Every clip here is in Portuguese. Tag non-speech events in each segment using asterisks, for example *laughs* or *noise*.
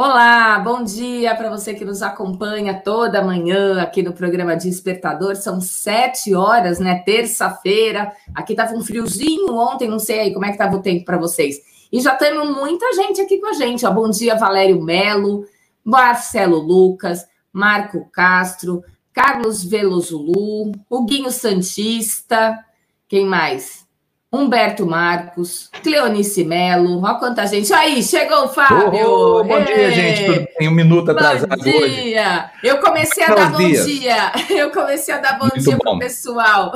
Olá, bom dia para você que nos acompanha toda manhã aqui no programa Despertador. São sete horas, né? Terça-feira. Aqui estava um friozinho ontem, não sei aí como é que estava o tempo para vocês. E já temos muita gente aqui com a gente. Ó. Bom dia, Valério Melo, Marcelo Lucas, Marco Castro, Carlos Velozulu, Huguinho Santista, quem mais? Humberto Marcos, Cleonice Melo, olha quanta gente. Aí, chegou o Fábio! Oh, bom dia, gente. Um minuto atrasado bom dia. Hoje. Eu comecei a dar bom dias. dia. *laughs* Eu comecei a dar bom muito dia pro pessoal.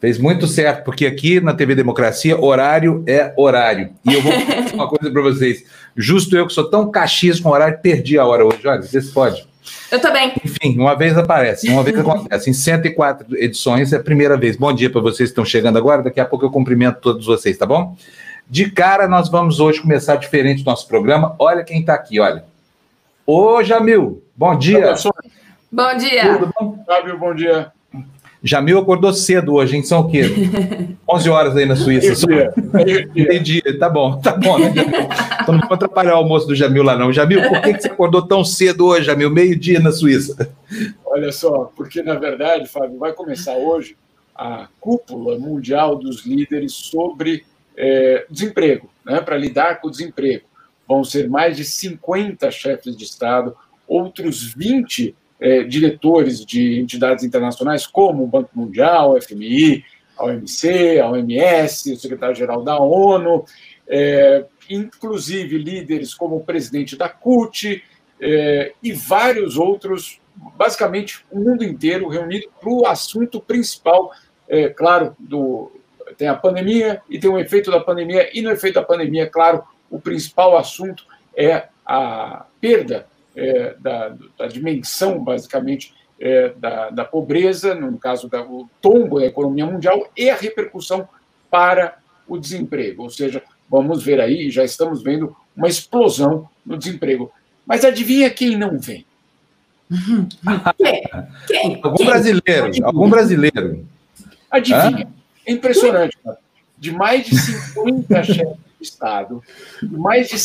Fez muito certo, porque aqui na TV Democracia, horário é horário. E eu vou *laughs* falar uma coisa para vocês. Justo eu que sou tão caxias com horário, perdi a hora hoje. Olha, vocês podem. Eu também. Enfim, uma vez aparece, uma vez acontece. Em 104 edições é a primeira vez. Bom dia para vocês que estão chegando agora. Daqui a pouco eu cumprimento todos vocês, tá bom? De cara, nós vamos hoje começar diferente o nosso programa. Olha quem está aqui, olha. Ô, Jamil, bom dia. Bom dia. Tudo bom? Fábio, bom dia. Jamil acordou cedo hoje, hein? São o quê? *laughs* 11 horas aí na Suíça. Entendi. Tá bom, tá bom, né, Jamil? Então não vou atrapalhar o almoço do Jamil lá, não. Jamil, por que, que você acordou tão cedo hoje, Jamil? Meio-dia na Suíça. Olha só, porque na verdade, Fábio, vai começar hoje a cúpula mundial dos líderes sobre é, desemprego, né? Para lidar com o desemprego. Vão ser mais de 50 chefes de Estado, outros 20 é, diretores de entidades internacionais, como o Banco Mundial, o FMI, a OMC, a OMS, o secretário-geral da ONU, é, inclusive líderes como o presidente da CUT é, e vários outros, basicamente o mundo inteiro reunido para o assunto principal, é, claro, do, tem a pandemia e tem o efeito da pandemia, e no efeito da pandemia, claro, o principal assunto é a perda é, da, da, dimensão, basicamente, é, da, da, pobreza, no caso do tombo da economia mundial, e a repercussão para o desemprego. Ou seja, vamos ver aí, já estamos vendo uma explosão no desemprego. Mas adivinha quem não vem? Quem? quem? Algum brasileiro, adivinha. algum brasileiro. Adivinha. Hã? É impressionante, cara. De mais de 50 chefes *laughs* Estado, mais de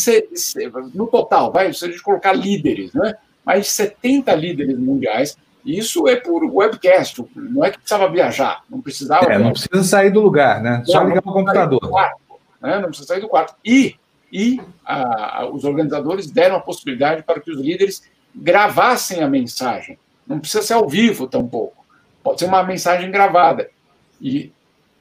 no total, vai, se a gente colocar líderes, né? mais de 70 líderes mundiais. Isso é por webcast, não é que precisava viajar, não precisava. É, não precisa sair do lugar, né? Só ligar o computador. Quarto, né? Não precisa sair do quarto. E, e a, os organizadores deram a possibilidade para que os líderes gravassem a mensagem. Não precisa ser ao vivo tampouco. Pode ser uma mensagem gravada. E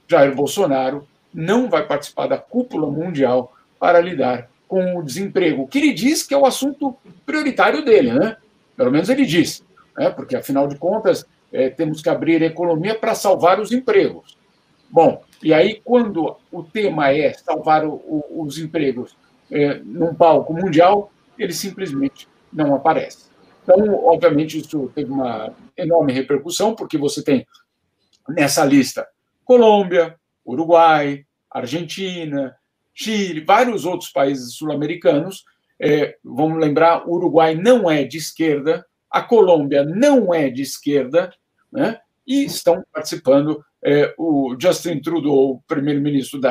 Jair Bolsonaro não vai participar da cúpula mundial para lidar com o desemprego, que ele diz que é o assunto prioritário dele, né? Pelo menos ele diz, né? porque afinal de contas é, temos que abrir a economia para salvar os empregos. Bom, e aí quando o tema é salvar o, o, os empregos é, num palco mundial, ele simplesmente não aparece. Então, obviamente, isso teve uma enorme repercussão, porque você tem nessa lista Colômbia, Uruguai, Argentina, Chile, vários outros países sul-americanos. É, vamos lembrar, o Uruguai não é de esquerda, a Colômbia não é de esquerda, né? e estão participando. É, o Justin Trudeau, o primeiro-ministro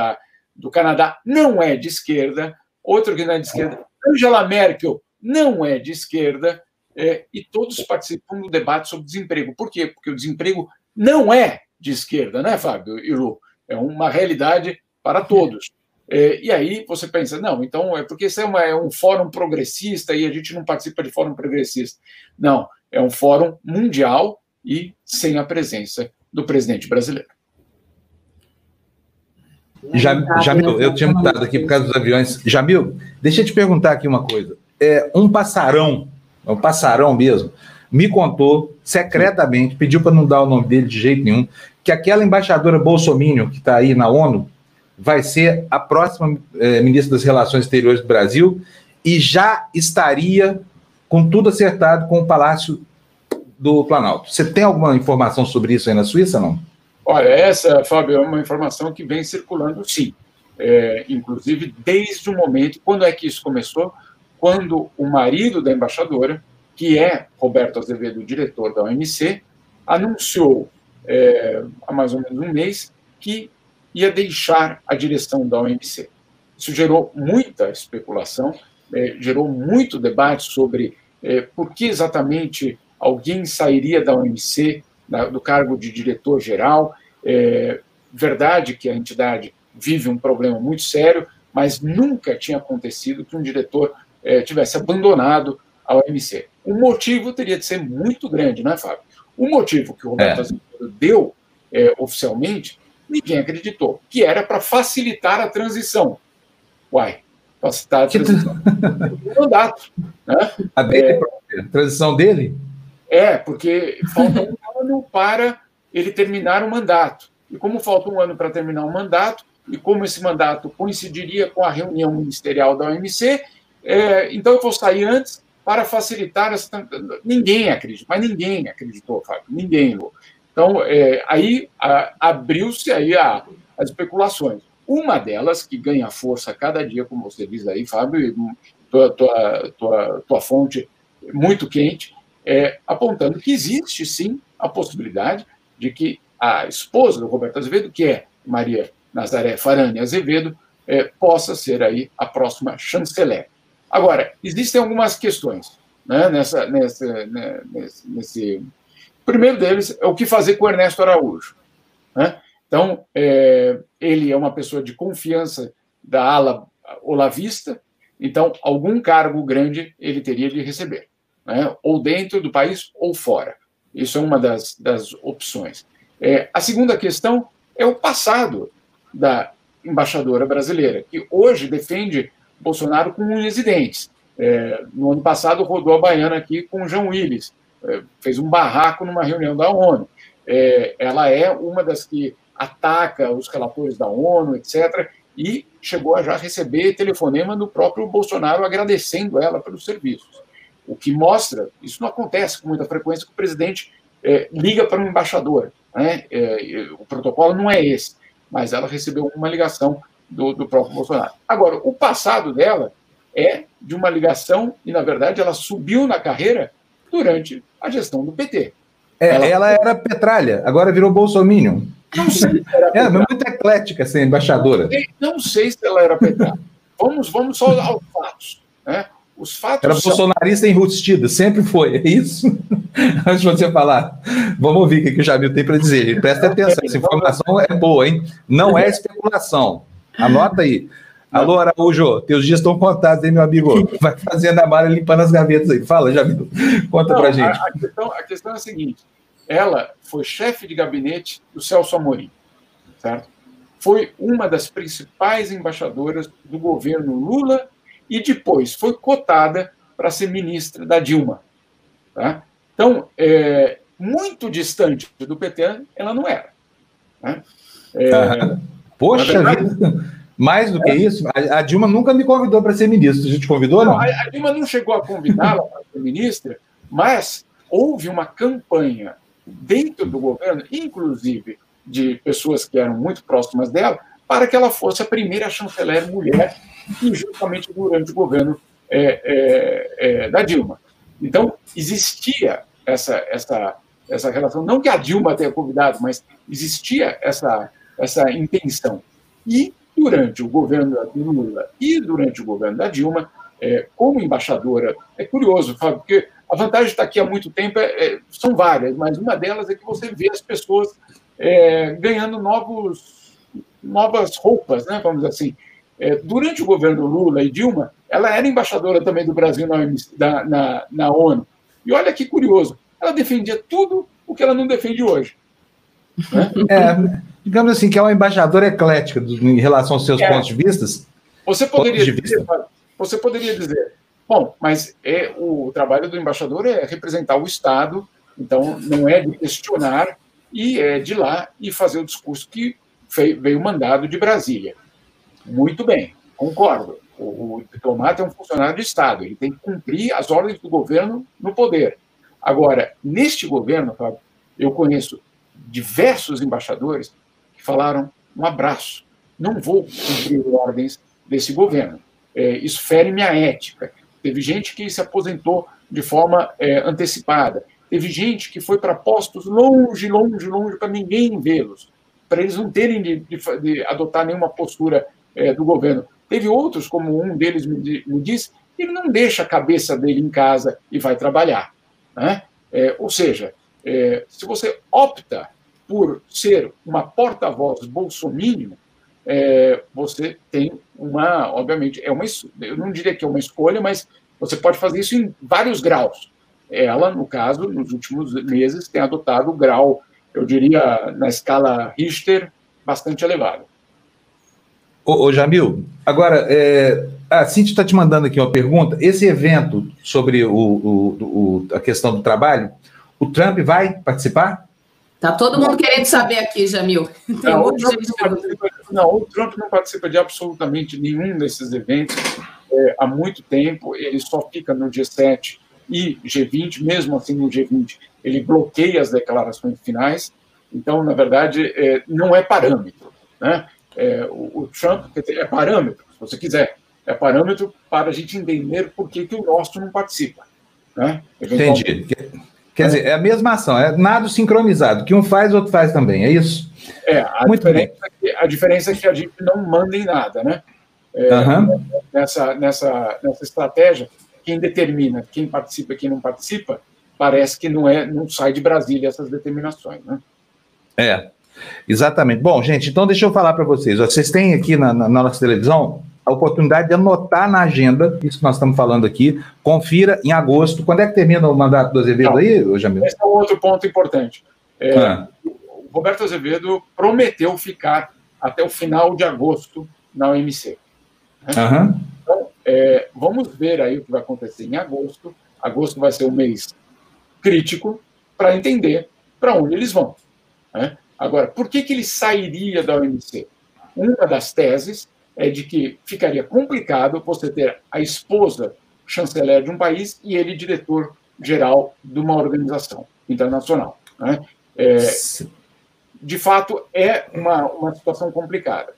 do Canadá, não é de esquerda, outro que não é de esquerda, Angela Merkel não é de esquerda, é, e todos participam do debate sobre desemprego. Por quê? Porque o desemprego não é de esquerda, né, Fábio e Lu? É uma realidade para todos. É, e aí você pensa, não, então é porque isso é, uma, é, um fórum progressista e a gente não participa de fórum progressista. Não, é um fórum mundial e sem a presença do presidente brasileiro. Jamil, eu tinha mudado aqui por causa dos aviões. Jamil, deixa eu te perguntar aqui uma coisa. É, um passarão, um passarão mesmo, me contou secretamente, pediu para não dar o nome dele de jeito nenhum, que aquela embaixadora Bolsonaro que está aí na ONU vai ser a próxima é, ministra das Relações Exteriores do Brasil e já estaria com tudo acertado com o Palácio do Planalto. Você tem alguma informação sobre isso aí na Suíça, não? Olha, essa, Fábio, é uma informação que vem circulando, sim. É, inclusive, desde o momento, quando é que isso começou? Quando o marido da embaixadora, que é Roberto Azevedo, diretor da OMC, anunciou é, há mais ou menos um mês que ia deixar a direção da OMC. Isso gerou muita especulação é, gerou muito debate sobre é, por que exatamente alguém sairia da OMC, do cargo de diretor-geral. É, verdade que a entidade vive um problema muito sério, mas nunca tinha acontecido que um diretor é, tivesse abandonado a OMC. O motivo teria de ser muito grande, não é, Fábio? O motivo que o Roberto é. Azevedo deu é, oficialmente, ninguém acreditou, que era para facilitar a transição. Uai, facilitar a transição *laughs* do mandato. Né? A dele é, a transição dele? É, porque falta um *laughs* ano para ele terminar o mandato. E como falta um ano para terminar o mandato, e como esse mandato coincidiria com a reunião ministerial da OMC, é, então eu vou sair antes para facilitar essa. Ninguém acreditou, mas ninguém acreditou, Fábio, ninguém. Então, é, aí abriu-se aí a, as especulações. Uma delas, que ganha força cada dia, como você diz aí, Fábio, tua, tua, tua, tua fonte muito quente, é, apontando que existe sim a possibilidade de que a esposa do Roberto Azevedo, que é Maria Nazaré Farani Azevedo, é, possa ser aí a próxima chanceler. Agora, existem algumas questões né, nessa, nessa, né, nesse. O primeiro deles é o que fazer com o Ernesto Araújo. Né? Então, é, ele é uma pessoa de confiança da ala olavista, então, algum cargo grande ele teria de receber, né? ou dentro do país ou fora. Isso é uma das, das opções. É, a segunda questão é o passado da embaixadora brasileira, que hoje defende Bolsonaro com unhas e dentes. É, no ano passado, rodou a baiana aqui com o João Willis, é, fez um barraco numa reunião da ONU. É, ela é uma das que ataca os relatores da ONU, etc., e chegou a já receber telefonema do próprio Bolsonaro agradecendo ela pelos serviços. O que mostra, isso não acontece com muita frequência, que o presidente é, liga para um embaixador. Né? É, o protocolo não é esse, mas ela recebeu uma ligação do, do próprio Bolsonaro. Agora, o passado dela é de uma ligação, e na verdade ela subiu na carreira durante a gestão do PT. É, ela, ela era petralha, agora virou bolsominion. Não sei se era É, muito eclética essa embaixadora. Não sei, não sei se ela era petralha. vamos, vamos só aos fatos. Né? Os fatos era são... bolsonarista enrustida, sempre foi, é isso? *laughs* Antes de você falar, vamos ouvir o que o Jamil tem para dizer. Presta atenção, essa informação é boa, hein? Não é especulação. Anota aí. Alô, Araújo, teus dias estão contados, hein, meu amigo? *laughs* Vai fazendo a mala limpando as gavetas aí. Fala, Jamil. Conta Não, pra gente. A, a, questão, a questão é a seguinte: ela foi chefe de gabinete do Celso Amorim, certo? Foi uma das principais embaixadoras do governo Lula e depois foi cotada para ser ministra da Dilma. Tá? Então, é, muito distante do PT, ela não era. Né? É, Poxa vida! Mais do que é. isso, a, Dilma nunca me convidou para ser ministra. A gente convidou, não? não? A, a, Dilma não chegou a convidá-la para ser ministra, mas houve uma campanha dentro do governo, inclusive de pessoas que eram muito próximas dela, para que ela fosse a primeira chanceler mulher, e justamente durante o governo é, é, é, da Dilma. Então, existia essa, essa, essa relação, não que a Dilma tenha convidado, mas existia essa, essa intenção. E durante o governo da Lula e durante o governo da Dilma, é, como embaixadora, é curioso, Fábio, porque a vantagem de estar aqui há muito tempo é, é, são várias, mas uma delas é que você vê as pessoas é, ganhando novos, novas roupas, né, vamos dizer assim. É, durante o governo Lula e Dilma, ela era embaixadora também do Brasil na, na, na ONU. E olha que curioso, ela defendia tudo o que ela não defende hoje. Né? É, digamos assim, que é uma embaixadora eclética em relação aos seus é. pontos de vista. Você poderia, de dizer, você poderia dizer, bom, mas é o trabalho do embaixador é representar o Estado, então não é de questionar e é de lá e fazer o discurso que veio mandado de Brasília. Muito bem, concordo. O, o diplomata é um funcionário de Estado, ele tem que cumprir as ordens do governo no poder. Agora, neste governo, Fábio, eu conheço diversos embaixadores falaram um abraço. Não vou cumprir ordens desse governo. É, isso fere minha ética. Teve gente que se aposentou de forma é, antecipada. Teve gente que foi para postos longe, longe, longe, para ninguém vê-los, para eles não terem de, de, de adotar nenhuma postura é, do governo. Teve outros, como um deles me, me disse, ele não deixa a cabeça dele em casa e vai trabalhar. Né? É, ou seja, é, se você opta por ser uma porta-voz bolsomínio, é, você tem uma, obviamente, é uma, eu não diria que é uma escolha, mas você pode fazer isso em vários graus. Ela, no caso, nos últimos meses, tem adotado o grau, eu diria, na escala Richter, bastante elevado. Ô, ô Jamil, agora, é, a Cintia está te mandando aqui uma pergunta. Esse evento sobre o, o, o, a questão do trabalho, o Trump vai participar? Tá todo mundo querendo saber aqui, Jamil. *laughs* Tem não, o Trump não, não, o Trump não participa de absolutamente nenhum desses eventos é, há muito tempo. Ele só fica no G7 e G20, mesmo assim no G20, ele bloqueia as declarações finais. Então, na verdade, é, não é parâmetro. Né? É, o, o, Trump é parâmetro, se você quiser. É parâmetro para a gente entender por que, que o nosso não participa. Né? Entendi. Quer dizer, é a mesma ação, é nada sincronizado. que um faz, o outro faz também, é isso? É, a, Muito diferença, bem. É a diferença é que a gente não manda em nada, né? É, uhum. nessa, nessa, nessa estratégia, quem determina quem participa e quem não participa, parece que não, é, não sai de Brasília essas determinações, né? É, exatamente. Bom, gente, então deixa eu falar para vocês. Vocês têm aqui na, na nossa televisão a oportunidade de anotar na agenda, isso que nós estamos falando aqui, confira em agosto. Quando é que termina o mandato do Azevedo Não, aí, Jamil? Esse é outro ponto importante. É, ah. O Roberto Azevedo prometeu ficar até o final de agosto na OMC. Né? Uhum. Então, é, vamos ver aí o que vai acontecer em agosto. Agosto vai ser um mês crítico para entender para onde eles vão. Né? Agora, por que, que ele sairia da OMC? Uma das teses é de que ficaria complicado você ter a esposa chanceler de um país e ele diretor-geral de uma organização internacional. Né? É, de fato, é uma, uma situação complicada.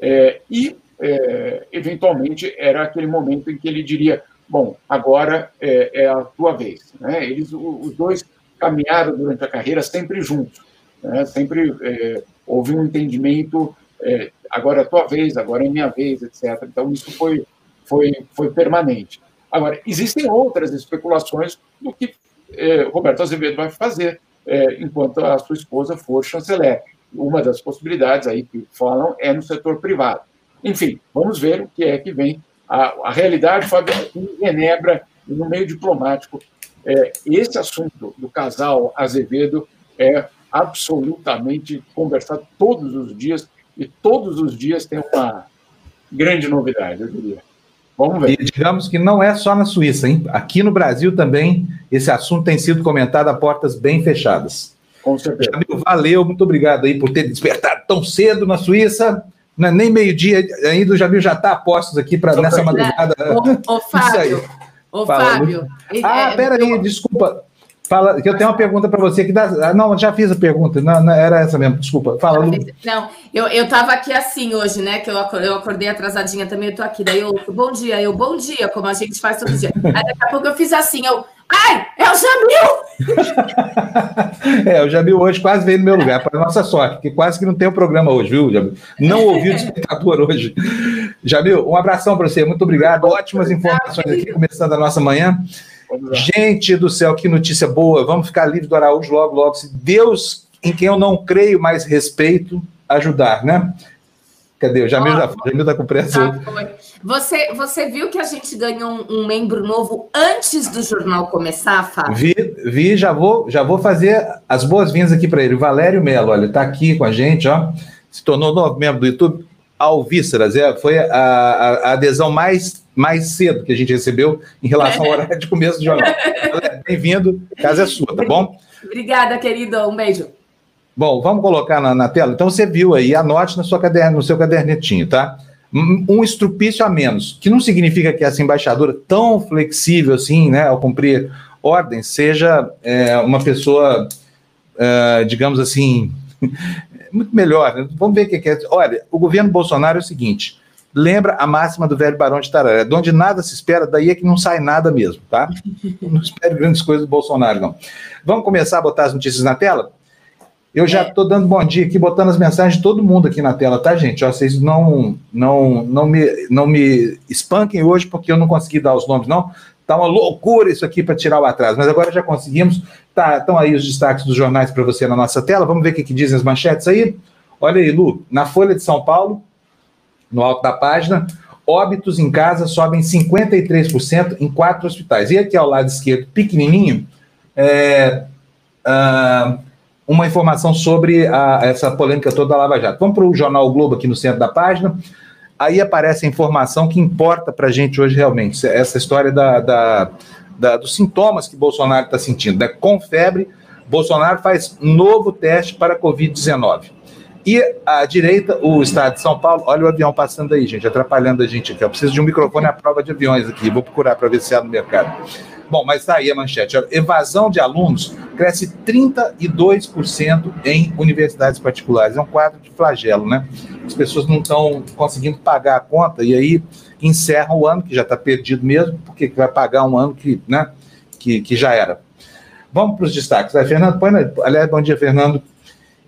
É, e, é, eventualmente, era aquele momento em que ele diria: Bom, agora é, é a tua vez. Né? Eles, os dois caminharam durante a carreira sempre juntos, né? sempre é, houve um entendimento é, agora é a tua vez, agora é minha vez, etc. Então, isso foi, foi, foi permanente. Agora, existem outras especulações do que é, Roberto Azevedo vai fazer é, enquanto a sua esposa for chanceler. Uma das possibilidades aí que falam é no setor privado. Enfim, vamos ver o que é que vem. A, a realidade, Fábio, em Genebra, no meio diplomático, é, esse assunto do casal Azevedo é absolutamente conversado todos os dias e todos os dias tem uma grande novidade, eu diria. Vamos ver. E digamos que não é só na Suíça, hein? Aqui no Brasil também esse assunto tem sido comentado a portas bem fechadas. Com certeza. Jamil, valeu, muito obrigado aí por ter despertado tão cedo na Suíça. Não é nem meio-dia ainda, o Jamil já está a postos aqui para nessa madrugada. Ô, Fábio, ô, Fábio. Ah, é, peraí, desculpa. Fala, que eu tenho uma pergunta para você que dá. Ah, não, já fiz a pergunta. Não, não, era essa mesmo. Desculpa. Fala. Não, eu, eu tava aqui assim hoje, né? Que eu, eu acordei atrasadinha também. Eu tô aqui. Daí eu, bom dia, eu, bom dia, como a gente faz todo dia. *laughs* Aí daqui a pouco eu fiz assim, eu, ai, é o Jamil! *laughs* é, o Jamil hoje quase veio no meu lugar, para nossa sorte, que quase que não tem o um programa hoje, viu, Jamil? Não ouvi o despertador hoje. Jamil, um abração para você, muito obrigado. Ótimas informações aqui, começando a nossa manhã. Gente do céu, que notícia boa. Vamos ficar livre do Araújo logo, logo. Se Deus, em quem eu não creio, mas respeito, ajudar, né? Cadê? O Jamil já foi. Jamil está com pressa. Você, você viu que a gente ganhou um, um, membro novo antes do jornal começar, Fábio? Vi, vi já vou, já vou fazer as boas-vindas aqui para ele. O Valério Melo, olha, está aqui com a gente, ó. Se tornou novo membro do YouTube. Alvíceras, é, foi a, a, a adesão mais mais cedo que a gente recebeu em relação ao horário de começo do jornal. Bem-vindo, casa é sua, tá bom? Obrigada, querido. Um beijo. Bom, vamos colocar na, na tela. Então você viu aí, anote na sua caderno, no seu cadernetinho, tá? Um estrupício a menos, que não significa que essa embaixadora tão flexível assim, né, ao cumprir ordens, seja é, uma pessoa, é, digamos assim, muito melhor. Né? Vamos ver o que é. Olha, o governo Bolsonaro é o seguinte: lembra a máxima do velho Barão de Tararé, de onde nada se espera, daí é que não sai nada mesmo, tá? *laughs* Não espere grandes coisas do Bolsonaro, não. Vamos começar a botar as notícias na tela? Eu já estou é. dando bom dia aqui, botando as mensagens de todo mundo aqui na tela, tá, gente? Ó, vocês não, não, não, me, não me espanquem hoje porque eu não consegui dar os nomes, não. Tá uma loucura isso aqui para tirar o atraso, mas agora já conseguimos. Tá, estão aí os destaques dos jornais para você na nossa tela. Vamos ver o que, que dizem as manchetes aí. Olha aí, Lu, na Folha de São Paulo, no alto da página, óbitos em casa sobem 53% em quatro hospitais. E aqui ao lado esquerdo, pequenininho, é, uh, uma informação sobre a, essa polêmica toda da Lava Jato. Vamos para o Jornal Globo aqui no centro da página. Aí aparece a informação que importa para a gente hoje realmente, essa história da, da, da dos sintomas que Bolsonaro está sentindo. Né? Com febre, Bolsonaro faz novo teste para Covid-19. E à direita, o estado de São Paulo. Olha o avião passando aí, gente, atrapalhando a gente aqui. Eu preciso de um microfone à prova de aviões aqui. Vou procurar para ver se há no mercado. Bom, mas está aí a manchete. evasão de alunos cresce 32% em universidades particulares. É um quadro de flagelo, né? As pessoas não estão conseguindo pagar a conta e aí encerram o ano, que já está perdido mesmo, porque vai pagar um ano que, né, que, que já era. Vamos para os destaques. Vai, Fernando, põe, aliás, bom dia, Fernando.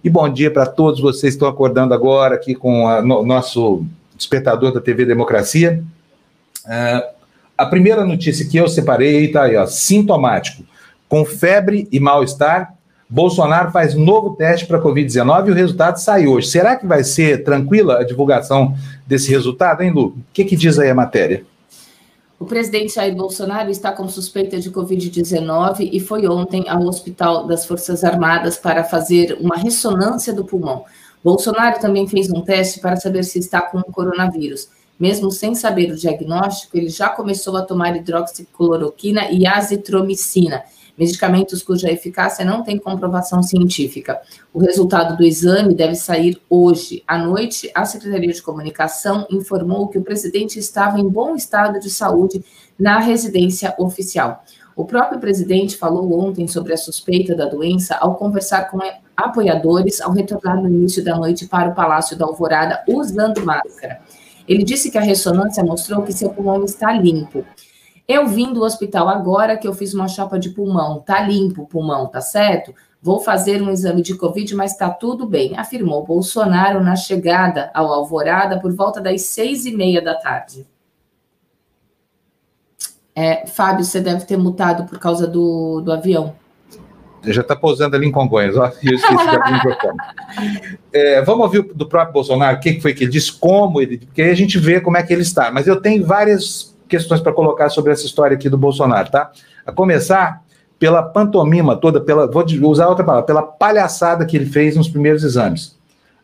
E bom dia para todos vocês que estão acordando agora aqui com o no, nosso despertador da TV Democracia. Uh, a primeira notícia que eu separei está aí, ó, sintomático. Com febre e mal-estar, Bolsonaro faz novo teste para Covid-19 e o resultado sai hoje. Será que vai ser tranquila a divulgação desse resultado, hein, Lu? O que, que diz aí a matéria? O presidente Jair Bolsonaro está com suspeita de Covid-19 e foi ontem ao Hospital das Forças Armadas para fazer uma ressonância do pulmão. Bolsonaro também fez um teste para saber se está com o coronavírus. Mesmo sem saber o diagnóstico, ele já começou a tomar hidroxicloroquina e azitromicina medicamentos cuja eficácia não tem comprovação científica. O resultado do exame deve sair hoje. À noite, a Secretaria de Comunicação informou que o presidente estava em bom estado de saúde na residência oficial. O próprio presidente falou ontem sobre a suspeita da doença ao conversar com apoiadores ao retornar no início da noite para o Palácio da Alvorada usando máscara. Ele disse que a ressonância mostrou que seu pulmão está limpo. Eu vim do hospital agora que eu fiz uma chapa de pulmão, tá limpo o pulmão, tá certo? Vou fazer um exame de Covid, mas está tudo bem, afirmou Bolsonaro na chegada ao Alvorada por volta das seis e meia da tarde. É, Fábio, você deve ter mutado por causa do, do avião. Já está pousando ali em Congonhas, ó, *laughs* eu esqueci microfone. É, vamos ouvir do próprio Bolsonaro, o que foi que ele disse, como ele, porque aí a gente vê como é que ele está. Mas eu tenho várias questões para colocar sobre essa história aqui do Bolsonaro, tá? A começar pela pantomima toda, pela, vou usar outra palavra, pela palhaçada que ele fez nos primeiros exames.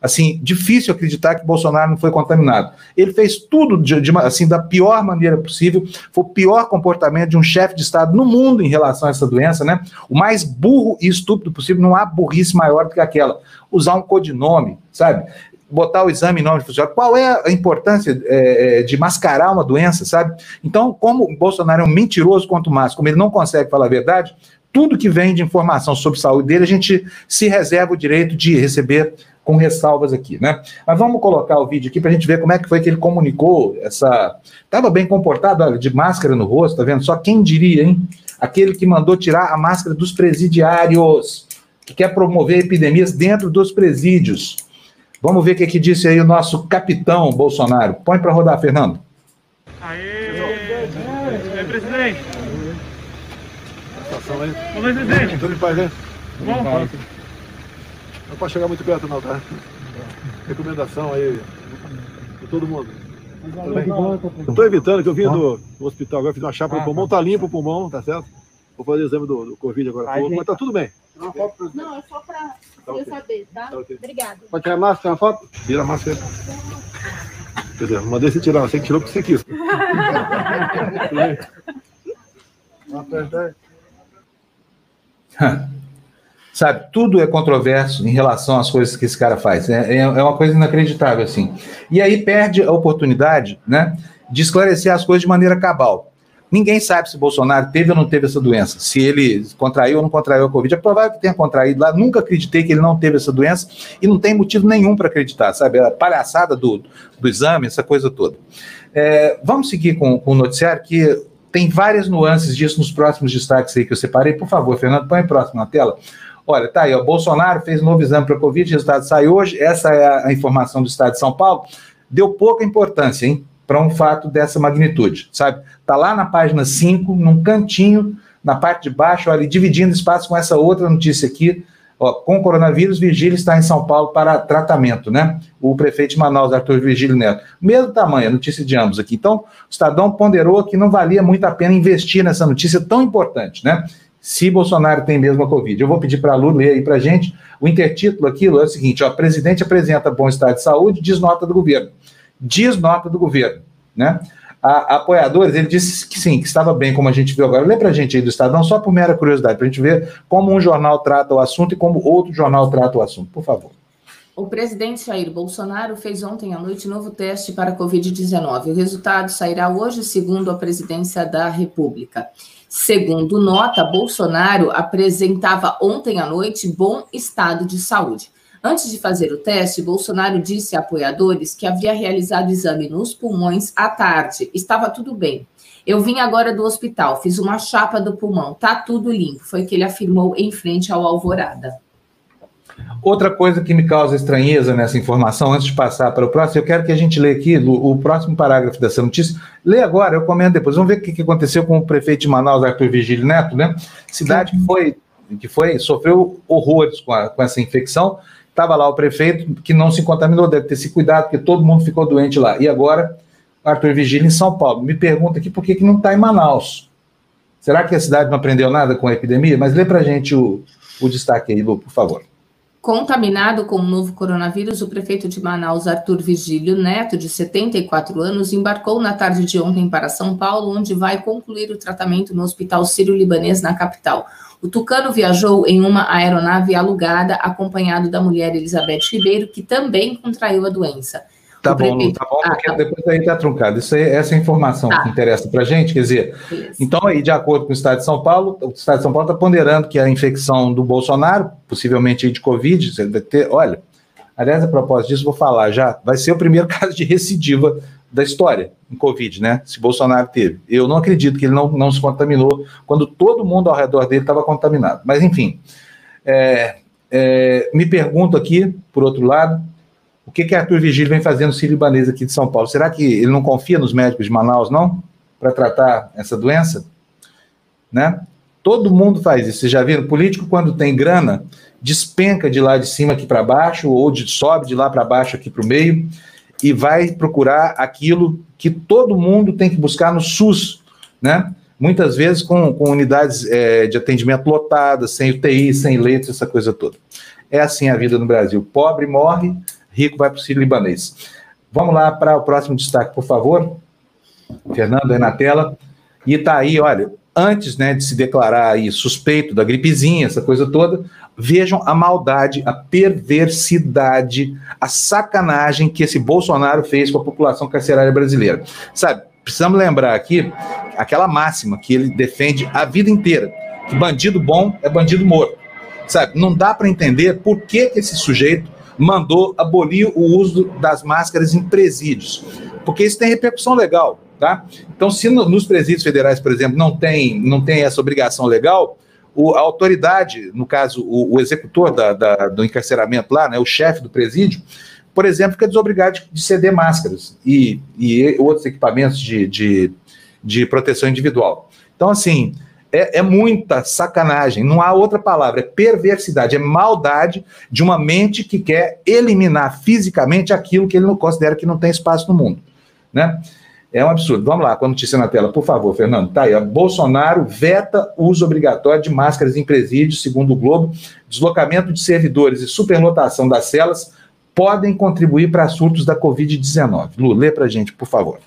Assim, difícil acreditar que Bolsonaro não foi contaminado. Ele fez tudo de, de, assim da pior maneira possível. Foi o pior comportamento de um chefe de Estado no mundo em relação a essa doença, né? O mais burro e estúpido possível. Não há burrice maior do que aquela. Usar um codinome, sabe? botar o exame em nome de funcionário. Qual é a importância é, é, de mascarar uma doença, sabe? Então, como Bolsonaro é um mentiroso quanto mais, como ele não consegue falar a verdade, tudo que vem de informação sobre saúde dele, a gente se reserva o direito de receber com ressalvas aqui, né? Mas vamos colocar o vídeo aqui para a gente ver como é que foi que ele comunicou essa. Estava bem comportado, olha, de máscara no rosto, tá vendo? Só quem diria, hein? Aquele que mandou tirar a máscara dos presidiários, que quer promover epidemias dentro dos presídios. Vamos ver o que, que disse aí o nosso capitão Bolsonaro. Põe para rodar, Fernando. Aê, Aê presidente. Situação aí. Bom noite, presidente. Tudo em paz, né? Bom. Não pode chegar muito perto não, tá? Recomendação aí de todo mundo. Estou evitando que eu vim do, hospital agora, fiz uma chapa no pulmão, tá limpo o pulmão, tá certo? Vou fazer o exame do, do Covid agora, mas tá tudo bem. Não, é só para tá okay. saber, tá? tá okay. Obrigada. Pode tirar a máscara, uma foto? Tira a máscara. Quer dizer, mandei você tirar, você que tirou porque você quis. *laughs* *laughs* Sabe, tudo é controverso em relação às coisas que esse cara faz. É, é, é uma coisa inacreditável, assim. E aí perde a oportunidade, né, de esclarecer as coisas de maneira cabal. Ninguém sabe se Bolsonaro teve ou não teve essa doença, se ele contraiu ou não contraiu a Covid. É provável que tenha contraído lá. Nunca acreditei que ele não teve essa doença e não tem motivo nenhum para acreditar, sabe? A palhaçada do, do exame, essa coisa toda. É, vamos seguir com, com o noticiário que tem várias nuances disso nos próximos destaques aí que eu separei. Por favor, Fernando, põe próximo na tela. Olha, tá aí, o Bolsonaro fez um novo exame para Covid, o resultado sai hoje. Essa é a informação do Estado de São Paulo. Deu pouca importância, hein, para um fato dessa magnitude, sabe? Tá lá na página 5, num cantinho, na parte de baixo, olha, dividindo espaço com essa outra notícia aqui. Ó, com coronavírus, Virgílio está em São Paulo para tratamento, né? O prefeito de Manaus, Arthur Virgílio Neto. Mesmo tamanho, a notícia de ambos aqui. Então, o Estadão ponderou que não valia muito a pena investir nessa notícia tão importante, né? Se Bolsonaro tem mesmo a Covid. Eu vou pedir para a Lu ler aí para a gente. O intertítulo aquilo é o seguinte: ó, presidente apresenta bom estado de saúde, diz nota do governo. Diz nota do governo, né? a, apoiadores, ele disse que sim, que estava bem, como a gente viu agora. Lê para a gente aí do Estadão, só por mera curiosidade, para a gente ver como um jornal trata o assunto e como outro jornal trata o assunto. Por favor. O presidente Jair Bolsonaro fez ontem à noite novo teste para a Covid-19. O resultado sairá hoje, segundo a presidência da República. Segundo nota, Bolsonaro apresentava ontem à noite bom estado de saúde. Antes de fazer o teste, Bolsonaro disse a apoiadores que havia realizado exame nos pulmões à tarde. Estava tudo bem. Eu vim agora do hospital, fiz uma chapa do pulmão, tá tudo limpo, foi o que ele afirmou em frente ao Alvorada. Outra coisa que me causa estranheza nessa informação, antes de passar para o próximo, eu quero que a gente lê aqui o, o próximo parágrafo dessa notícia. Lê agora, eu comento depois. Vamos ver o que, que aconteceu com o prefeito de Manaus, Arthur Vigílio Neto, né? Cidade que foi, que foi sofreu horrores com, a, com essa infecção Estava lá o prefeito que não se contaminou, deve ter se cuidado, porque todo mundo ficou doente lá. E agora, Arthur Vigília em São Paulo. Me pergunta aqui por que, que não está em Manaus. Será que a cidade não aprendeu nada com a epidemia? Mas lê para a gente o, o destaque aí, Lu, por favor. Contaminado com o novo coronavírus, o prefeito de Manaus, Arthur Vigílio Neto, de 74 anos, embarcou na tarde de ontem para São Paulo, onde vai concluir o tratamento no Hospital Sírio-Libanês, na capital. O Tucano viajou em uma aeronave alugada, acompanhado da mulher Elizabeth Ribeiro, que também contraiu a doença. Tá bom, prefeito... tá bom, porque ah, tá depois aí tá truncado. Isso aí, essa é a informação tá. que interessa para a gente, quer dizer, Beleza. então aí, de acordo com o Estado de São Paulo, o Estado de São Paulo está ponderando que a infecção do Bolsonaro, possivelmente de Covid, você vai ter, olha, aliás, a propósito disso, vou falar já, vai ser o primeiro *laughs* caso de recidiva da história em Covid, né? Se Bolsonaro teve. Eu não acredito que ele não, não se contaminou quando todo mundo ao redor dele estava contaminado. Mas, enfim, é, é, me pergunto aqui, por outro lado, o que, que Arthur Vigílio vem fazendo no Sírio-Libanês aqui de São Paulo? Será que ele não confia nos médicos de Manaus, não? Para tratar essa doença? Né? Todo mundo faz isso. Vocês já viram? Político, quando tem grana, despenca de lá de cima aqui para baixo, ou de, sobe de lá para baixo aqui para o meio e vai procurar aquilo que todo mundo tem que buscar no SUS, né? Muitas vezes com, com unidades é, de atendimento lotadas, sem UTI, sem leitos, essa coisa toda. É assim a vida no Brasil. Pobre morre, rico vai para o Sírio Libanês. Vamos lá para o próximo destaque, por favor. Fernando, aí na tela. E está aí, olha, antes né, de se declarar aí suspeito da gripezinha, essa coisa toda, vejam a maldade, a perversidade, a sacanagem que esse Bolsonaro fez com a população carcerária brasileira. Sabe, precisamos lembrar aqui aquela máxima que ele defende a vida inteira, que bandido bom é bandido morto. Sabe, não dá para entender por que, que esse sujeito mandou abolir o uso das máscaras em presídios, porque isso tem repercussão legal. Tá? Então, se no, nos presídios federais, por exemplo, não tem, não tem essa obrigação legal, o, a autoridade, no caso, o, o executor da, da, do encarceramento lá, né, o chefe do presídio, por exemplo, fica desobrigado de, de ceder máscaras e, e outros equipamentos de, de, de proteção individual. Então, assim, é, é, muita sacanagem, não há outra palavra, é perversidade, é maldade de uma mente que quer eliminar fisicamente aquilo que ele não considera que não tem espaço no mundo. Né? É um absurdo. Vamos lá, com a notícia na tela, por favor, Fernando. Tá aí. Bolsonaro veta uso obrigatório de máscaras em presídios, segundo o Globo. Deslocamento de servidores e superlotação das celas podem contribuir para surtos da Covid-19. Lu, lê para gente, por favor.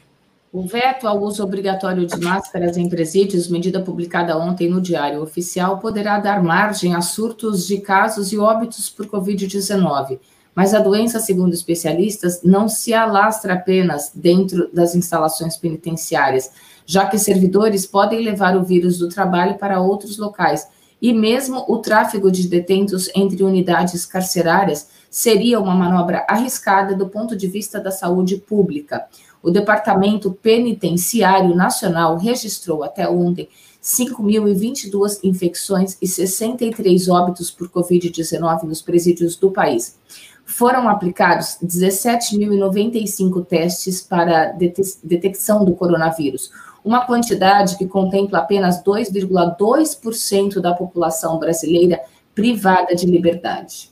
O veto ao uso obrigatório de máscaras em presídios, medida publicada ontem no Diário Oficial, poderá dar margem a surtos de casos e óbitos por Covid-19 mas a doença, segundo especialistas, não se alastra apenas dentro das instalações penitenciárias, já que servidores podem levar o vírus do trabalho para outros locais. E mesmo o tráfego de detentos entre unidades carcerárias seria uma manobra arriscada do ponto de vista da saúde pública. O Departamento Penitenciário Nacional registrou até ontem 5.022 infecções e 63 óbitos por Covid-19 nos presídios do país. Foram aplicados 17.095 testes para detecção do coronavírus, uma quantidade que contempla apenas 2,2% da população brasileira privada de liberdade.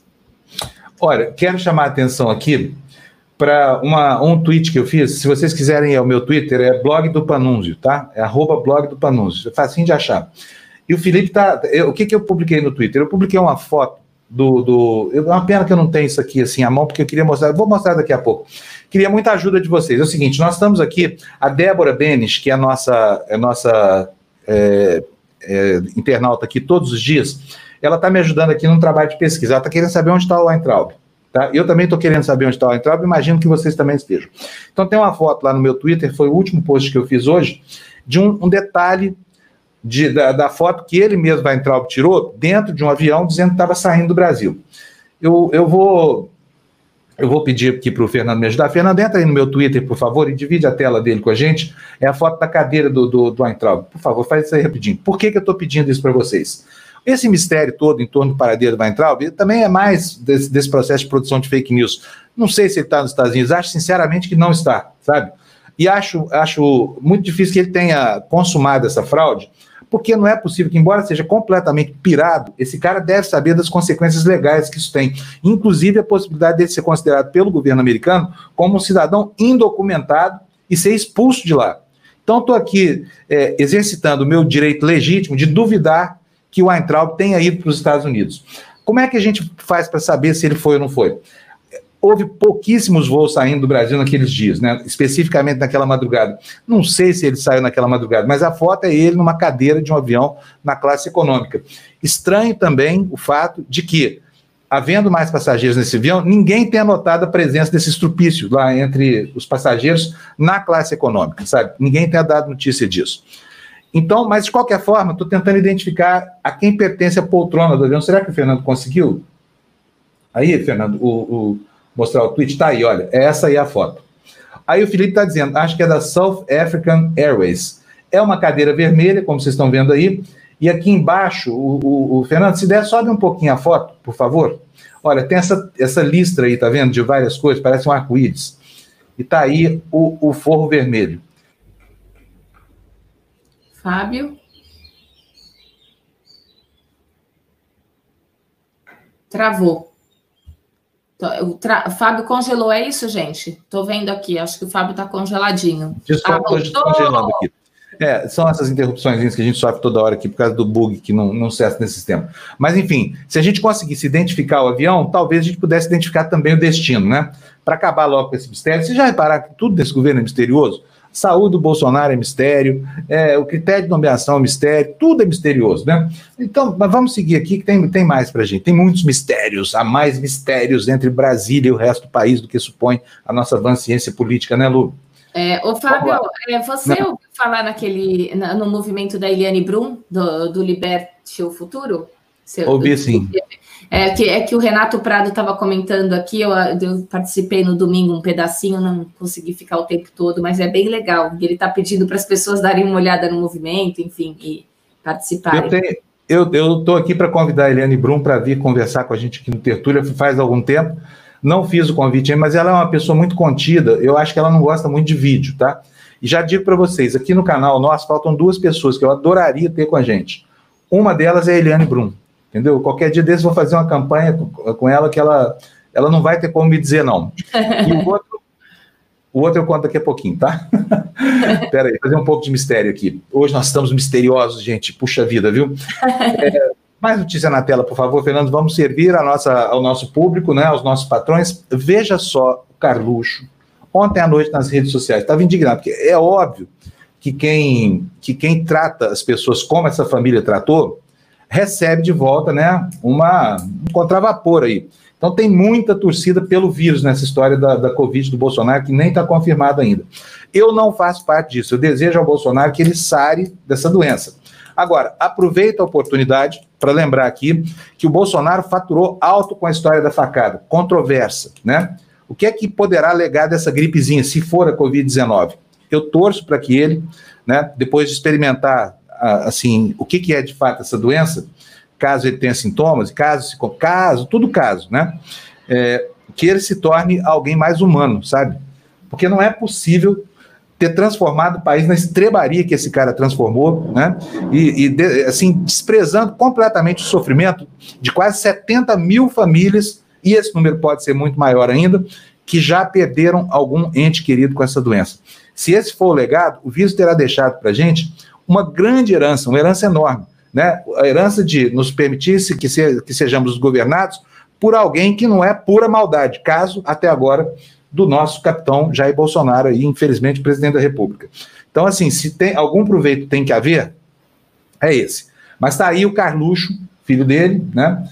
Olha, quero chamar a atenção aqui para um tweet que eu fiz. Se vocês quiserem, é o meu Twitter, é blog do Panúncio, tá? É arroba blog do Panúncio. É facinho de achar. E o Felipe tá. Eu, o que, que eu publiquei no Twitter? Eu publiquei uma foto do. do é uma pena que eu não tenho isso aqui assim à mão, porque eu queria mostrar. Eu vou mostrar daqui a pouco. Queria muita ajuda de vocês. É o seguinte: nós estamos aqui, a Débora Benes, que é a nossa, é nossa é, é, internauta aqui todos os dias, ela está me ajudando aqui num trabalho de pesquisa. Ela está querendo saber onde está o Weintraub. Tá? Eu também estou querendo saber onde está o Weintraub, imagino que vocês também estejam. Então tem uma foto lá no meu Twitter, foi o último post que eu fiz hoje, de um, um detalhe de, da, da, foto que ele mesmo, Weintraub, tirou dentro de um avião, dizendo que estava saindo do Brasil. Eu, eu vou eu vou pedir aqui para o Fernando me ajudar. Fernando, entra aí no meu Twitter, por favor, e divide a tela dele com a gente. É a foto da cadeira do, do, do. Por favor, faz isso aí rapidinho. Por que, que eu estou pedindo isso para vocês? Esse mistério todo em torno do paradeiro do Weintraub também é mais desse, desse, processo de produção de fake news. Não sei se ele está nos Estados Unidos, acho sinceramente que não está, sabe? E acho, acho muito difícil que ele tenha consumado essa fraude, porque não é possível que, embora seja completamente pirado, esse cara deve saber das consequências legais que isso tem, inclusive a possibilidade de ser considerado pelo governo americano como um cidadão indocumentado e ser expulso de lá. Então, estou aqui é, exercitando o meu direito legítimo de duvidar que o Weintraub tenha ido para os Estados Unidos. Como é que a gente faz para saber se ele foi ou não foi? Houve pouquíssimos voos saindo do Brasil naqueles dias, né? especificamente naquela madrugada. Não sei se ele saiu naquela madrugada, mas a foto é ele numa cadeira de um avião na classe econômica. Estranho também o fato de que, havendo mais passageiros nesse avião, ninguém tenha notado a presença desse estrupício lá entre os passageiros na classe econômica, sabe? Ninguém tenha dado notícia disso. Então, mas de qualquer forma, estou tentando identificar a quem pertence a poltrona do avião. Será que o Fernando conseguiu? Aí, Fernando, o, o mostrar o tweet, tá aí, olha, essa aí é a foto. Aí o Felipe está dizendo, acho que é da South African Airways. É uma cadeira vermelha, como vocês estão vendo aí, e aqui embaixo, o, o, o, Fernando, se der, sobe um pouquinho a foto, por favor. Olha, tem essa, essa listra aí, tá vendo, de várias coisas, parece um arco-íris. E tá aí o, o forro vermelho. Fábio. Travou. O tra... Fábio congelou, é isso, gente? Estou vendo aqui, acho que o Fábio está congeladinho. Desculpa, ah, estou congelando aqui. É, são essas interrupções que a gente sofre toda hora aqui por causa do bug que não, não cessa nesse sistema. Mas, enfim, se a gente conseguisse identificar o avião, talvez a gente pudesse identificar também o destino, né? Para acabar logo com esse mistério. Vocês já repararam que tudo desse governo é misterioso? Saúde do Bolsonaro é mistério, é, o critério de nomeação é mistério, tudo é misterioso, né? Então, mas vamos seguir aqui que tem, tem mais para gente. Tem muitos mistérios, há mais mistérios entre Brasília e o resto do país do que supõe a nossa van ciência política, né, Lu? É, ô, Fábio, é, você Não. ouviu falar naquele, no movimento da Eliane Brum, do, do Liberte o Futuro? Seu, Ouvi, sim. É que, é que o Renato Prado estava comentando aqui, eu, eu, participei no domingo um pedacinho, não consegui ficar o tempo todo, mas é bem legal. Ele está pedindo para as pessoas darem uma olhada no movimento, enfim, e participarem. Eu estou aqui para convidar a Eliane Brum para vir conversar com a gente aqui no Tertúlia faz algum tempo. Não fiz o convite, mas ela é uma pessoa muito contida. Eu acho que ela não gosta muito de vídeo, tá? E já digo para vocês, aqui no canal nosso faltam duas pessoas que eu adoraria ter com a gente. Uma delas é a Eliane Brum entendeu? Qualquer dia desses vou fazer uma campanha com, ela que ela, ela não vai ter como me dizer não. *laughs* E o outro, o outro eu conto daqui a pouquinho, tá? *laughs* Espera aí, fazer um pouco de mistério aqui. Hoje nós estamos misteriosos, gente. Puxa vida, viu? *laughs* É, mais notícia na tela, por favor, Fernando. Vamos servir a nossa, ao nosso público, né, aos nossos patrões. Veja só o Carluxo. Ontem à noite nas redes sociais. Estava indignado, porque é óbvio que quem, que quem trata as pessoas como essa família tratou recebe de volta né, uma, um contravapor aí. Então tem muita torcida pelo vírus nessa história da, da Covid do Bolsonaro, que nem está confirmado ainda. Eu não faço parte disso. Eu desejo ao Bolsonaro que ele sare dessa doença. Agora, aproveito a oportunidade para lembrar aqui que o Bolsonaro faturou alto com a história da facada, controversa, né? O que é que poderá alegar dessa gripezinha, se for a Covid-19? Eu torço para que ele, né, depois de experimentar assim, o que, que é de fato essa doença, caso ele tenha sintomas, caso, caso, tudo caso, né? É, que ele se torne alguém mais humano, sabe? Porque não é possível ter transformado o país na estrebaria que esse cara transformou, né? E, e de, assim, desprezando completamente o sofrimento de quase 70 mil famílias, e esse número pode ser muito maior ainda, que já perderam algum ente querido com essa doença. Se esse for o legado, o vírus terá deixado para gente uma grande herança, uma herança enorme, né? A herança de nos permitir que, se, que sejamos governados por alguém que não é pura maldade, caso até agora do nosso capitão Jair Bolsonaro e infelizmente presidente da República. Então assim, se tem algum proveito tem que haver, é esse. Mas está aí o Carluxo, filho dele, né?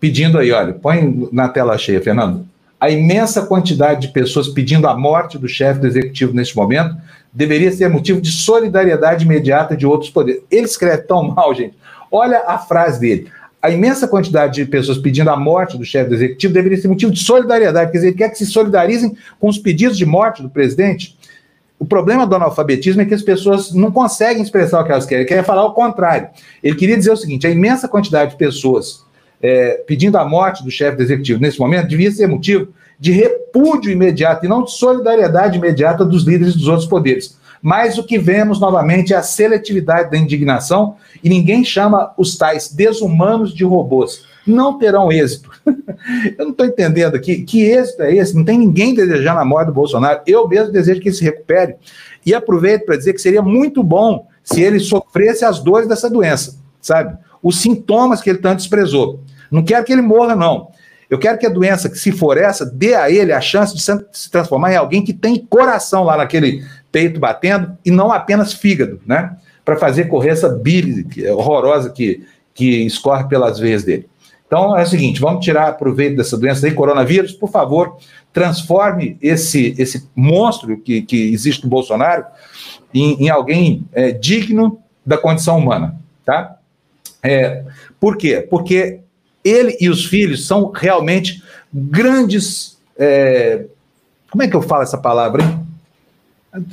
Pedindo aí, olha, põe na tela cheia, Fernando. A imensa quantidade de pessoas pedindo a morte do chefe do executivo neste momento deveria ser motivo de solidariedade imediata de outros poderes. Ele escreve tão mal, gente. Olha a frase dele. A imensa quantidade de pessoas pedindo a morte do chefe do executivo deveria ser motivo de solidariedade. Quer dizer, ele quer que se solidarizem com os pedidos de morte do presidente. O problema do analfabetismo é que as pessoas não conseguem expressar o que elas querem, querem falar o contrário. Ele queria dizer o seguinte: a imensa quantidade de pessoas é, pedindo a morte do chefe do executivo nesse momento devia ser motivo de repúdio imediato e não de solidariedade imediata dos líderes dos outros poderes. Mas o que vemos novamente é a seletividade da indignação e ninguém chama os tais desumanos de robôs. Não terão êxito. *laughs* Eu não estou entendendo aqui que êxito é esse. Não tem ninguém desejando a morte do Bolsonaro. Eu mesmo desejo que ele se recupere. E aproveito para dizer que seria muito bom se ele sofresse as dores dessa doença, sabe? Os sintomas que ele tanto desprezou. Não quero que ele morra, não. Eu quero que a doença, que se for essa, dê a ele a chance de se transformar em alguém que tem coração lá naquele peito batendo e não apenas fígado, né? Para fazer correr essa bile horrorosa que, que escorre pelas veias dele. Então é o seguinte: vamos tirar proveito dessa doença aí, coronavírus, por favor, transforme esse, esse monstro que, que existe no Bolsonaro em, em alguém é, digno da condição humana, tá? É, por quê? Porque ele e os filhos são realmente grandes. É, como é que eu falo essa palavra, hein?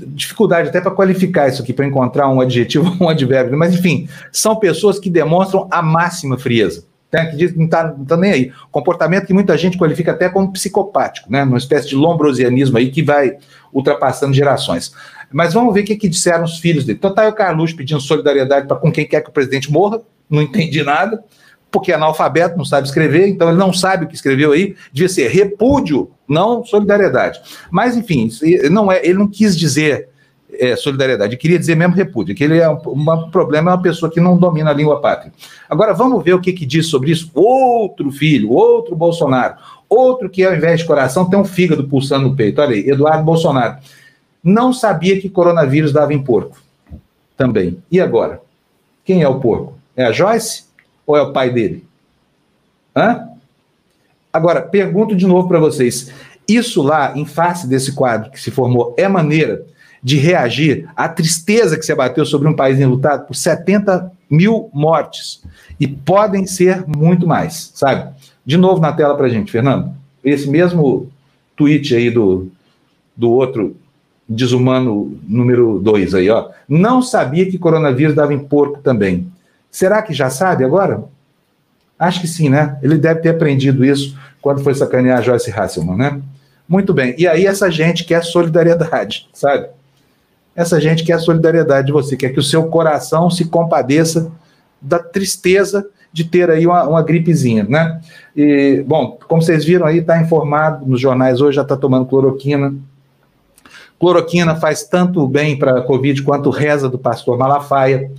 Dificuldade até para qualificar isso aqui, para encontrar um adjetivo *laughs* um advérbio, mas enfim, são pessoas que demonstram a máxima frieza. Né, que diz não está tá nem aí. Comportamento que muita gente qualifica até como psicopático, né? Uma espécie de lombrosianismo aí que vai ultrapassando gerações. Mas vamos ver o que, que disseram os filhos dele. Então tá o Carlos pedindo solidariedade para com quem quer que o presidente morra, não entendi nada porque é analfabeto, não sabe escrever, então ele não sabe o que escreveu aí, devia ser repúdio, não solidariedade. Mas, enfim, não é, ele não quis dizer é, solidariedade, ele queria dizer mesmo repúdio, que ele é um, um, problema, é uma pessoa que não domina a língua pátria. Agora, vamos ver o que, que diz sobre isso outro filho, outro Bolsonaro, outro que, ao invés de coração, tem um fígado pulsando no peito. Olha aí, Eduardo Bolsonaro. Não sabia que coronavírus dava em porco. Também. E agora? Quem é o porco? É a Joyce? Ou é o pai dele? Hã? Agora, pergunto de novo para vocês: isso lá, em face desse quadro que se formou, é maneira de reagir à tristeza que se abateu sobre um país enlutado por 70 mil mortes? E podem ser muito mais, sabe? De novo na tela para gente, Fernando. Esse mesmo tweet aí do, do outro desumano número 2 aí, ó. Não sabia que coronavírus dava em porco também. Será que já sabe agora? Acho que sim, né? Ele deve ter aprendido isso quando foi sacanear a Joyce Hasselman, né? Muito bem. E aí essa gente quer solidariedade, *laughs* sabe? Essa gente quer solidariedade de você, quer que o seu coração se compadeça da tristeza de ter aí uma, uma gripezinha, né? E, bom, como vocês viram aí, está informado nos jornais hoje, já está tomando cloroquina. Cloroquina faz tanto bem para a Covid quanto reza do pastor Malafaia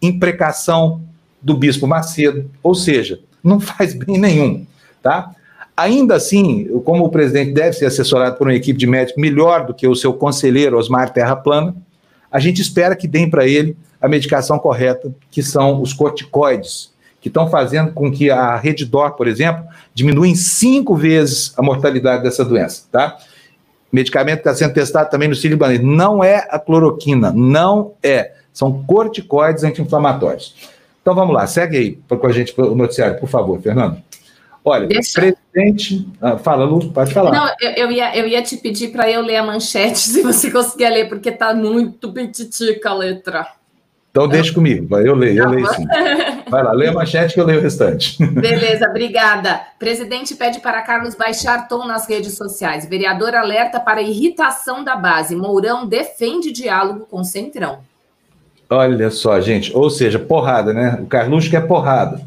imprecação do bispo Macedo, ou seja, não faz bem nenhum, tá? Ainda assim, como o presidente deve ser assessorado por uma equipe de médicos melhor do que o seu conselheiro Osmar Terra Plana, a gente espera que deem para ele a medicação correta, que são os corticoides, que estão fazendo com que a Redditor, por exemplo, diminua em cinco vezes a mortalidade dessa doença, tá? Medicamento que está sendo testado também no Sírio Não é a cloroquina, não é. São corticoides anti-inflamatórios. Então vamos lá, segue aí com a gente o noticiário, por favor, Fernando. Olha, Deixa... presidente. Ah, fala, Lu, pode falar. Não, eu, eu, ia, eu ia te pedir para eu ler a manchete, *laughs* se você conseguir ler, porque está muito petitica a letra. Então deixa comigo, eu leio, eu leio sim. Vai lá, lê a manchete que eu leio o restante. *laughs* Beleza, obrigada. Presidente pede para Carlos baixar tom nas redes sociais. Vereador alerta para irritação da base. Mourão defende diálogo com Centrão. Olha só, gente, ou seja, porrada, né? O Carluxo quer porrada.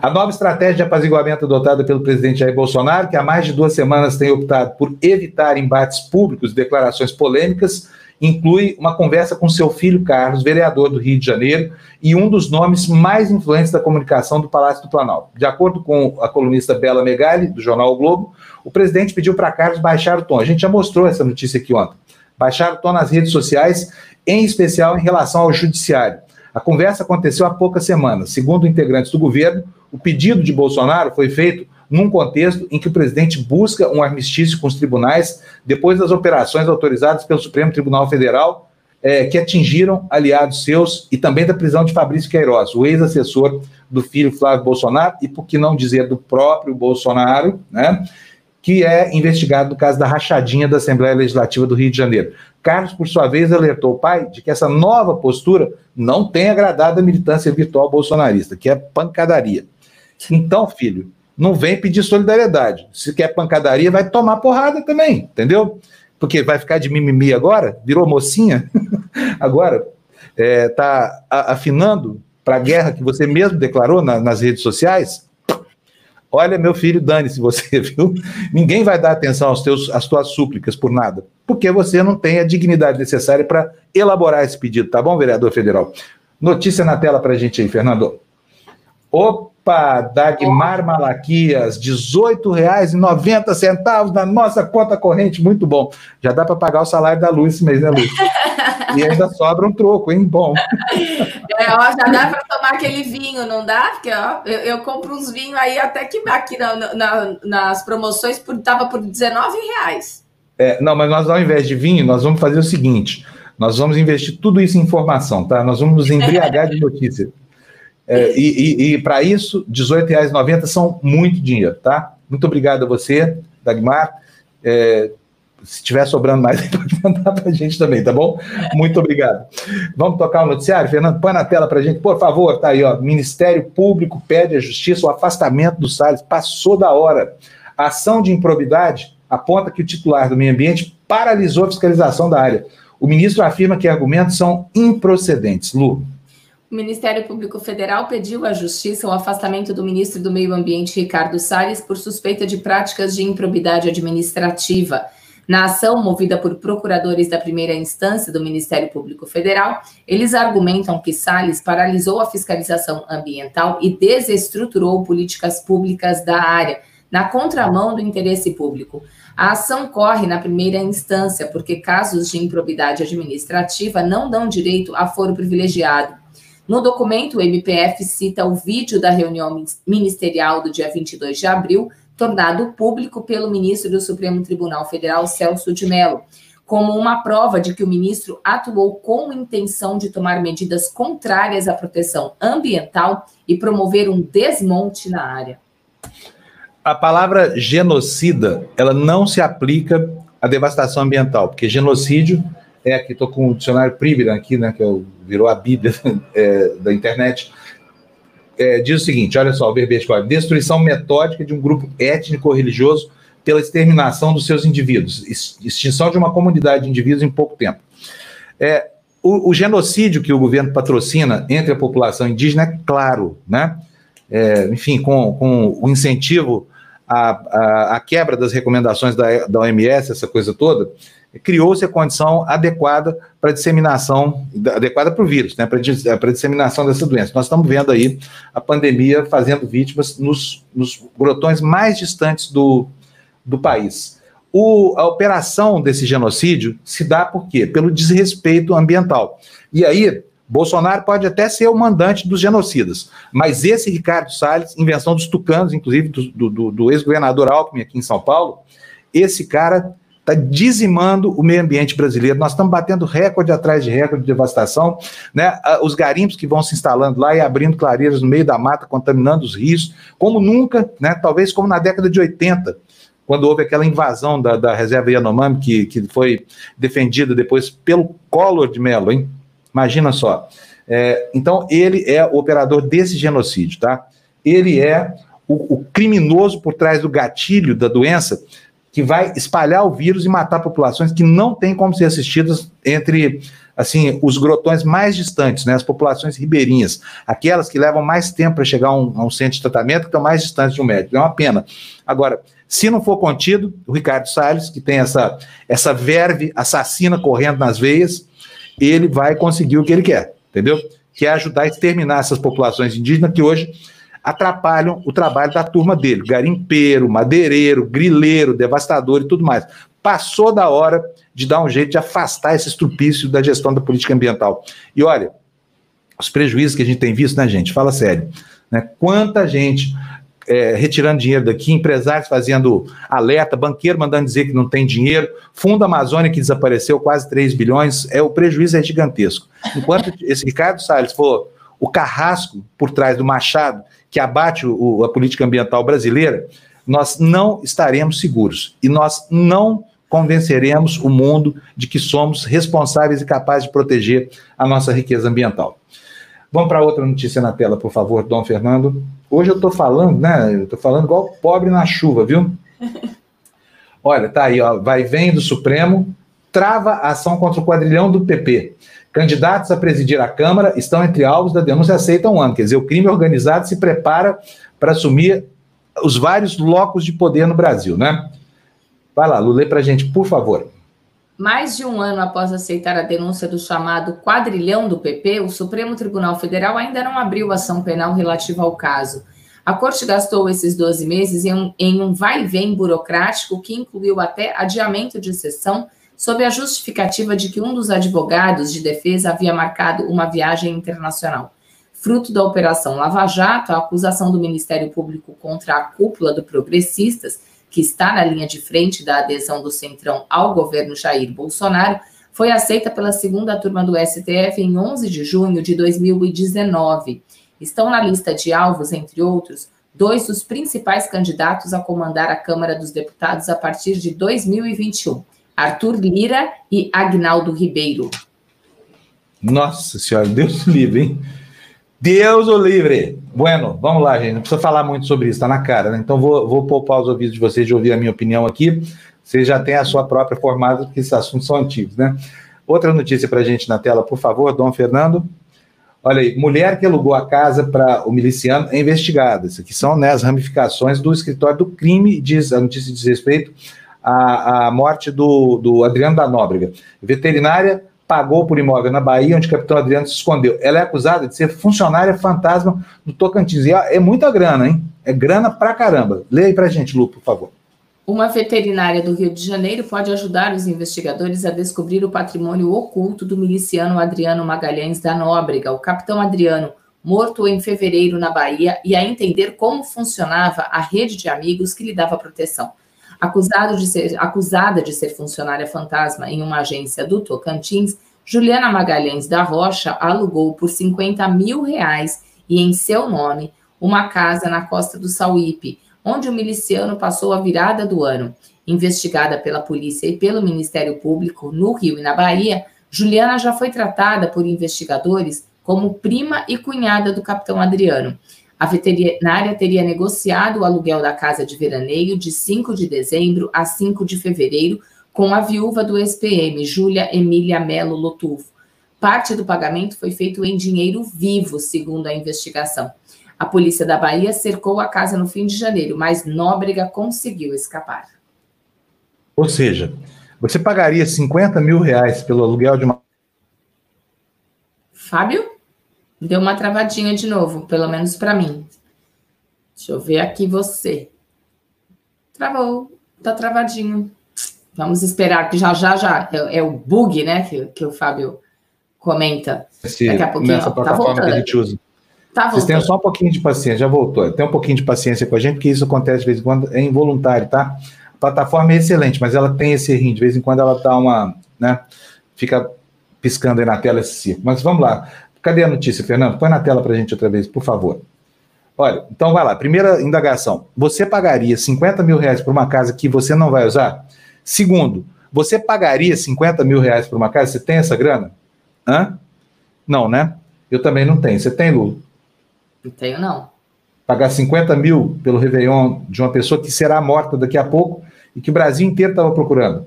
A nova estratégia de apaziguamento adotada pelo presidente Jair Bolsonaro, que há mais de duas semanas tem optado por evitar embates públicos e declarações polêmicas, inclui uma conversa com seu filho Carlos, vereador do Rio de Janeiro, e um dos nomes mais influentes da comunicação do Palácio do Planalto. De acordo com a colunista Bela Megali, do jornal o Globo, o presidente pediu para Carlos baixar o tom. A gente já mostrou essa notícia aqui ontem. Baixar o tom nas redes sociais, em especial em relação ao judiciário. A conversa aconteceu há poucas semanas. Segundo integrantes do governo, o pedido de Bolsonaro foi feito num contexto em que o presidente busca um armistício com os tribunais depois das operações autorizadas pelo Supremo Tribunal Federal é, que atingiram aliados seus e também da prisão de Fabrício Queiroz, o ex-assessor do filho Flávio Bolsonaro e, por que não dizer, do próprio Bolsonaro, né, que é investigado no caso da rachadinha da Assembleia Legislativa do Rio de Janeiro. Carlos, por sua vez, alertou o pai de que essa nova postura não tem agradado a militância virtual bolsonarista, que é pancadaria. Então, filho, não vem pedir solidariedade. Se quer pancadaria, vai tomar porrada também, entendeu? Porque vai ficar de mimimi agora, virou mocinha, *laughs* agora está é, afinando para a guerra que você mesmo declarou na, nas redes sociais. Olha, meu filho, dane-se você, *laughs* viu? Ninguém vai dar atenção aos teus, às tuas súplicas por nada, porque você não tem a dignidade necessária para elaborar esse pedido, tá bom, vereador federal? Notícia na tela para a gente aí, Fernando. Opa! Opa, Dagmar Malaquias, R$ 18,90 na nossa conta corrente, muito bom. Já dá para pagar o salário da Luz esse mês, né, Luz? e ainda sobra um troco, hein? Bom. *laughs* É, ó, já dá para tomar aquele vinho, não dá? Porque ó, eu, eu compro uns vinhos aí até que aqui na, na, nas promoções estava por, por 19 reais. É, não, mas nós ao invés de vinho, nós vamos fazer o seguinte: nós vamos investir tudo isso em informação, tá? Nós vamos nos embriagar de notícia. É, e, e, e para isso, R$18,90 são muito dinheiro, tá? Muito obrigado a você, Dagmar. É, se tiver sobrando mais, *laughs* pode mandar para a gente também, tá bom? Muito obrigado. Vamos tocar o noticiário? Fernando, põe na tela para a gente, por favor, tá aí, ó. Ministério Público pede à Justiça o afastamento do Salles. Passou da hora. A ação de improbidade aponta que o titular do meio ambiente paralisou a fiscalização da área. O ministro afirma que argumentos são improcedentes. Lu. O Ministério Público Federal pediu à Justiça o afastamento do ministro do Meio Ambiente, Ricardo Salles, por suspeita de práticas de improbidade administrativa. Na ação movida por procuradores da primeira instância do Ministério Público Federal, eles argumentam que Salles paralisou a fiscalização ambiental e desestruturou políticas públicas da área, na contramão do interesse público. A ação corre na primeira instância porque casos de improbidade administrativa não dão direito a foro privilegiado no documento, o MPF cita o vídeo da reunião ministerial do dia 22 de abril, tornado público pelo ministro do Supremo Tribunal Federal, Celso de Mello, como uma prova de que o ministro atuou com intenção de tomar medidas contrárias à proteção ambiental e promover um desmonte na área. A palavra genocida, ela não se aplica à devastação ambiental, porque genocídio é aqui, estou com o dicionário Priviran aqui, né, que é o, virou a Bíblia *laughs* é, da internet, é, diz o seguinte, olha só, o verbete destruição metódica de um grupo étnico ou religioso pela exterminação dos seus indivíduos, extinção de uma comunidade de indivíduos em pouco tempo. É, o, o, genocídio que o governo patrocina entre a população indígena é claro, né? É, enfim, com, com o incentivo à, à, à, quebra das recomendações da, da OMS, essa coisa toda, criou-se a condição adequada para disseminação, adequada para o vírus, né, para a disseminação dessa doença. Nós estamos vendo aí a pandemia fazendo vítimas nos, nos grotões mais distantes do, do país. O, a operação desse genocídio se dá por quê? Pelo desrespeito ambiental. E aí, Bolsonaro pode até ser o mandante dos genocidas, mas esse Ricardo Salles, invenção dos tucanos, inclusive do, do, do ex-governador Alckmin aqui em São Paulo, esse cara está dizimando o meio ambiente brasileiro. Nós estamos batendo recorde atrás de recorde de devastação, né? Os garimpos que vão se instalando lá e abrindo clareiras no meio da mata, contaminando os rios, como nunca, né? Talvez como na década de 80, quando houve aquela invasão da, da reserva Yanomami, que, que foi defendida depois pelo Collor de Mello, hein? Imagina só. É, então, ele é o operador desse genocídio, tá? Ele é o, o criminoso por trás do gatilho da doença que vai espalhar o vírus e matar populações que não têm como ser assistidas entre assim os grotões mais distantes, né, as populações ribeirinhas, aquelas que levam mais tempo para chegar a um, a um, centro de tratamento, que estão mais distantes de um médico. É uma pena. Agora, se não for contido, o Ricardo Salles, que tem essa, essa verve assassina correndo nas veias, ele vai conseguir o que ele quer, entendeu? Que é ajudar a exterminar essas populações indígenas que hoje atrapalham o trabalho da turma dele, garimpeiro, madeireiro, grileiro, devastador e tudo mais. Passou da hora de dar um jeito de afastar esse estrupício da gestão da política ambiental. E olha, os prejuízos que a gente tem visto, né, gente? Fala sério. Né? Quanta gente é, retirando dinheiro daqui, empresários fazendo alerta, banqueiro mandando dizer que não tem dinheiro, Fundo Amazônia que desapareceu quase 3 bilhões, é, o prejuízo é gigantesco. Enquanto esse Ricardo Salles for o carrasco por trás do machado que abate o, a política ambiental brasileira, nós não estaremos seguros e nós não convenceremos o mundo de que somos responsáveis e capazes de proteger a nossa riqueza ambiental. Vamos para outra notícia na tela, por favor, Dom Fernando. Hoje eu estou falando, né? Eu estou falando igual pobre na chuva, viu? *laughs* Olha, tá aí, ó. Vai vem do Supremo, trava a ação contra o quadrilhão do PP. Candidatos a presidir a Câmara estão entre alvos da denúncia e aceitam um ano. Quer dizer, o crime organizado se prepara para assumir os vários locos de poder no Brasil, né? Vai lá, Lulê, para a gente, por favor. Mais de um ano após aceitar a denúncia do chamado quadrilhão do PP, o Supremo Tribunal Federal ainda não abriu ação penal relativa ao caso. A corte gastou esses 12 meses em um, em um vai e vem burocrático que incluiu até adiamento de sessão sob a justificativa de que um dos advogados de defesa havia marcado uma viagem internacional. Fruto da Operação Lava Jato, a acusação do Ministério Público contra a cúpula do Progressistas, que está na linha de frente da adesão do Centrão ao governo Jair Bolsonaro, foi aceita pela segunda turma do STF em 11 de junho de 2019. Estão na lista de alvos, entre outros, dois dos principais candidatos a comandar a Câmara dos Deputados a partir de 2021. Arthur Lira e Agnaldo Ribeiro. Nossa senhora, Deus livre, hein? Deus o livre! Bueno, vamos lá, gente. Não precisa falar muito sobre isso, tá na cara, né? Então vou, vou poupar os ouvidos de vocês de ouvir a minha opinião aqui. Vocês já têm a sua própria formada, porque esses assuntos são antigos, né? Outra notícia para gente na tela, por favor, Dom Fernando. Olha aí, mulher que alugou a casa para o miliciano é investigada. Isso aqui são né, as ramificações do escritório do crime, diz a notícia diz respeito a, a morte do, do Adriano da Nóbrega. Veterinária pagou por imóvel na Bahia, onde o capitão Adriano se escondeu. Ela é acusada de ser funcionária fantasma do Tocantins. E é muita grana, hein? É grana pra caramba. Leia aí pra gente, Lu, por favor. Uma veterinária do Rio de Janeiro pode ajudar os investigadores a descobrir o patrimônio oculto do miliciano Adriano Magalhães da Nóbrega, o capitão Adriano, morto em fevereiro na Bahia, e a entender como funcionava a rede de amigos que lhe dava proteção. Acusado de ser, acusada de ser funcionária fantasma em uma agência do Tocantins, Juliana Magalhães da Rocha alugou por 50 mil reais e em seu nome uma casa na costa do Sauípe, onde o miliciano passou a virada do ano. Investigada pela polícia e pelo Ministério Público no Rio e na Bahia, Juliana já foi tratada por investigadores como prima e cunhada do capitão Adriano. A veterinária teria negociado o aluguel da casa de veraneio de 5 de dezembro a 5 de fevereiro com a viúva do ex-PM, Júlia Emília Melo Lotufo. Parte do pagamento foi feito em dinheiro vivo, segundo a investigação. A polícia da Bahia cercou a casa no fim de janeiro, mas Nóbrega conseguiu escapar. Ou seja, você pagaria 50 mil reais pelo aluguel de uma. Fábio? Deu uma travadinha de novo, pelo menos para mim. Deixa eu ver aqui você. Travou, tá travadinho. Vamos esperar que já já já é, é o bug, né, que, que o Fábio comenta. Esse, Daqui a pouquinho ó, tá voltando. Que a gente usa. Tá Vocês tenham só um pouquinho de paciência, já voltou. Tem um pouquinho de paciência com a gente, porque isso acontece de vez em quando, é involuntário, tá? plataforma é excelente, mas ela tem esse errinho. De vez em quando ela dá uma. Né, fica piscando aí na tela esse circo. Mas vamos lá. Cadê a notícia, Fernando? Põe na tela para a gente outra vez, por favor. Olha, então vai lá. Primeira indagação. Você pagaria 50 mil reais por uma casa que você não vai usar? Segundo, você pagaria 50 mil reais por uma casa? Você tem essa grana? Hã? Não, né? Eu também não tenho. Você tem, Lu? Não tenho, não. Pagar 50 mil pelo Réveillon de uma pessoa que será morta daqui a pouco e que o Brasil inteiro estava procurando.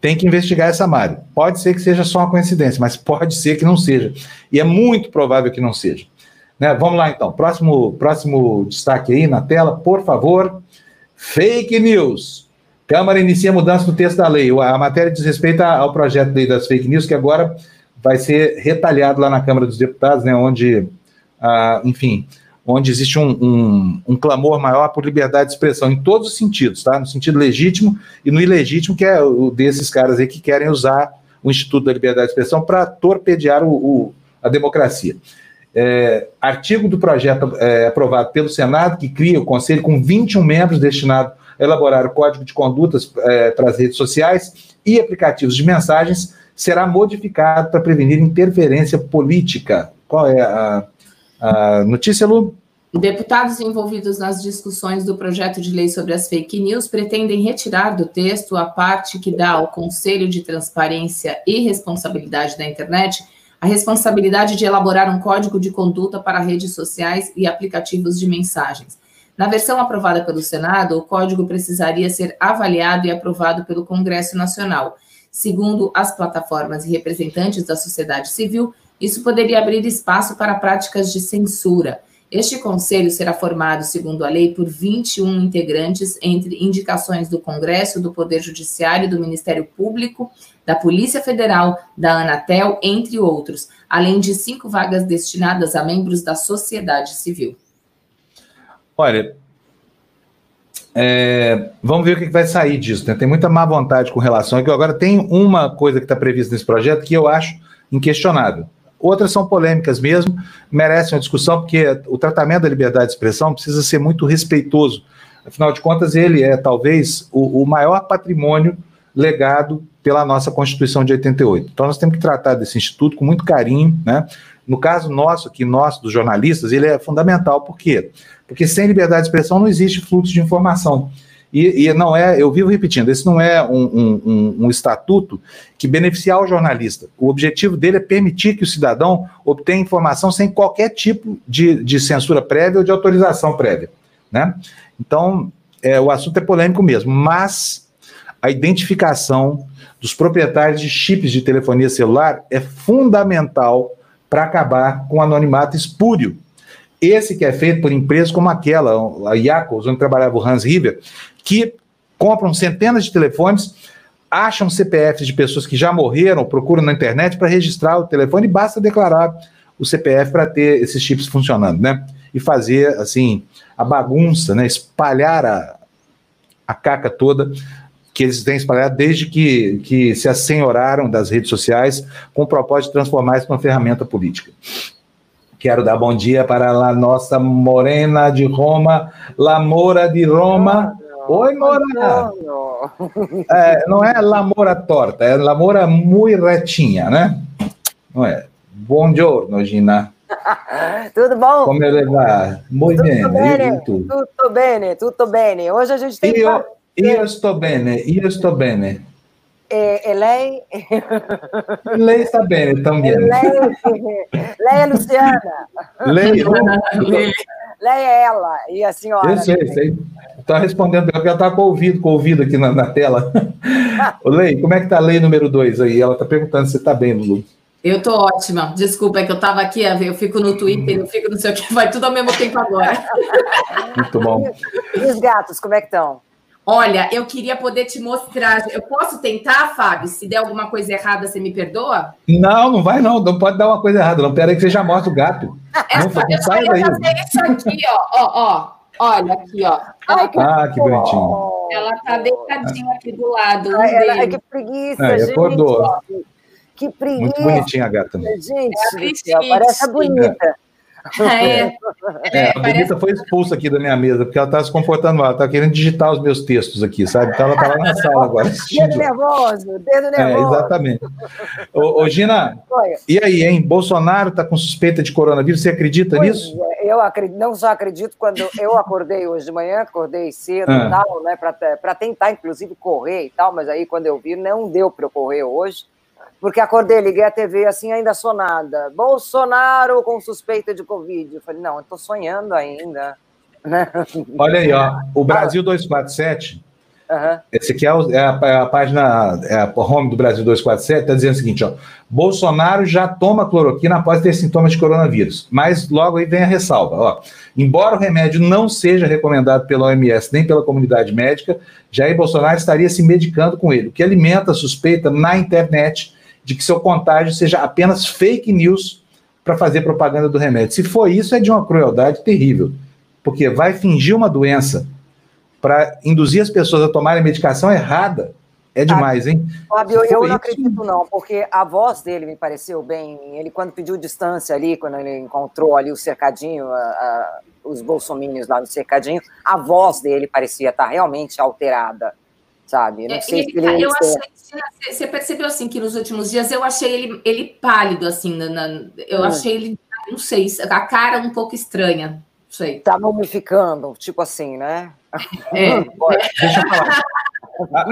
Tem que investigar essa Mário. Pode ser que seja só uma coincidência, mas pode ser que não seja. E é muito provável que não seja. Né? Vamos lá, então. Próximo, próximo destaque aí na tela, por favor. Fake news. Câmara inicia mudança do texto da lei. A matéria diz respeito ao projeto de lei das fake news, que agora vai ser retalhado lá na Câmara dos Deputados, né, onde, ah, enfim, onde existe um, um, um, clamor maior por liberdade de expressão, em todos os sentidos, tá? No sentido legítimo e no ilegítimo, que é o desses caras aí que querem usar o Instituto da Liberdade de Expressão para torpedear o, o, a democracia. É, artigo do projeto é, aprovado pelo Senado, que cria o Conselho com 21 membros destinado a elaborar o Código de Condutas é, para as redes sociais e aplicativos de mensagens, será modificado para prevenir interferência política. Qual é a, a notícia, Lu? Deputados envolvidos nas discussões do projeto de lei sobre as fake news pretendem retirar do texto a parte que dá ao Conselho de Transparência e Responsabilidade da Internet a responsabilidade de elaborar um código de conduta para redes sociais e aplicativos de mensagens. Na versão aprovada pelo Senado, o código precisaria ser avaliado e aprovado pelo Congresso Nacional. Segundo as plataformas e representantes da sociedade civil, isso poderia abrir espaço para práticas de censura. Este conselho será formado, segundo a lei, por 21 integrantes, entre indicações do Congresso, do Poder Judiciário, do Ministério Público, da Polícia Federal, da Anatel, entre outros, além de cinco vagas destinadas a membros da sociedade civil. Olha, é, vamos ver o que vai sair disso. Né? Tem muita má vontade com relação a que agora tem uma coisa que está prevista nesse projeto que eu acho inquestionável. Outras são polêmicas mesmo, merecem uma discussão, porque o tratamento da liberdade de expressão precisa ser muito respeitoso. Afinal de contas, ele é talvez o, o maior patrimônio legado pela nossa Constituição de 88. Então, nós temos que tratar desse instituto com muito carinho, né? No caso nosso, aqui, nosso, dos jornalistas, ele é fundamental. Por quê? Porque sem liberdade de expressão não existe fluxo de informação. E, e não é, eu vivo repetindo, esse não é um, um, um, estatuto que beneficia o jornalista. O objetivo dele é permitir que o cidadão obtenha informação sem qualquer tipo de, de censura prévia ou de autorização prévia. Né? Então, é, o assunto é polêmico mesmo, mas a identificação dos proprietários de chips de telefonia celular é fundamental para acabar com o anonimato espúrio. Esse que é feito por empresas como aquela, a Yakos, onde trabalhava o Hans River, que compram centenas de telefones, acham CPFs de pessoas que já morreram, procuram na internet para registrar o telefone e basta declarar o CPF para ter esses chips funcionando, né? E fazer, assim, a bagunça, né? Espalhar a, a caca toda que eles têm espalhado desde que, que se assenhoraram das redes sociais com o propósito de transformar isso numa ferramenta política. Quero dar bom dia para a nossa morena de Roma, La Mora de Roma. Oi, Mora! É, não é La Mora torta, é La Mora muito retinha, né? Não é? Buongiorno, Gina. *laughs* tudo bom? Como ele vai? Muito bem. Tudo bem, tudo bem. Hoje a gente tem... Io, io sto bene, io sto bene. E, e, lei? Lei bene também. Lei, lei é Luciana. Lei, é ela e a senhora. Eu sei, sei. Estou respondendo, porque ela está com o ouvido, com o ouvido aqui na, na tela. *laughs* Lei, como é que está a lei número 2 aí? Ela está perguntando se está bem, Lulu. Eu estou ótima. Desculpa, é que eu estava aqui, eu fico no Twitter, eu fico não sei o que, vai tudo ao mesmo tempo agora. Muito bom. E os gatos, como é que estão? Olha, eu queria poder te mostrar. Eu posso tentar, Fábio? Se der alguma coisa errada, você me perdoa? Não, não vai não. Não pode dar uma coisa errada. Não, pera aí que você já mostra o gato. Essa, não, eu sai daí. fazer isso aqui, ó. ó, ó. Olha aqui, ó. Ai, que ah, que bonitinho. Ela tá deitadinha aqui do lado. Ai, ela, que preguiça, é, gente. Acordou. Que preguiça. Muito bonitinha a gata. Né? Gente, é a parece bonita. É, *laughs* é, é, a Benita foi expulsa aqui da minha mesa, porque ela está se comportando mal, ela está querendo digitar os meus textos aqui, sabe? Então ela está lá na sala agora. *laughs* Dedo nervoso, dedo é, nervoso. É, exatamente. Ô, ô Gina, Oi. e aí, hein? Bolsonaro está com suspeita de coronavírus, você acredita pois nisso? É, eu acredito, não só acredito quando eu acordei hoje de manhã, acordei cedo ah. e tal, né, para tentar, inclusive, correr e tal, mas aí quando eu vi, não deu para eu correr hoje porque acordei, liguei a TV assim, ainda sonada. Bolsonaro com suspeita de Covid. Eu falei, não, eu estou sonhando ainda. Olha aí, ó, o Brasil 247, uhum. esse aqui é, é, a, é, a, página, é a home do Brasil 247, está dizendo o seguinte, ó, Bolsonaro já toma cloroquina após ter sintomas de coronavírus, mas logo aí vem a ressalva, ó, embora o remédio não seja recomendado pela OMS nem pela comunidade médica, Jair Bolsonaro estaria se medicando com ele, o que alimenta a suspeita na internet de que seu contágio seja apenas fake news para fazer propaganda do remédio. Se for isso, é de uma crueldade terrível, porque vai fingir uma doença para induzir as pessoas a tomarem medicação errada. É demais, hein? Fábio, eu não isso... acredito não, porque a voz dele me pareceu bem. Ele quando pediu distância ali, quando ele encontrou ali o cercadinho, a, a, os bolsomínios lá no cercadinho, a voz dele parecia estar realmente alterada sabe? Não é, sei ele, se ele eu achei, você percebeu assim que nos últimos dias eu achei ele, ele pálido, assim, na, na eu hum. achei ele, não sei, a cara um pouco estranha, não sei. Tá mumificando, tipo assim, né? *laughs* É. *laughs* Deixa eu falar.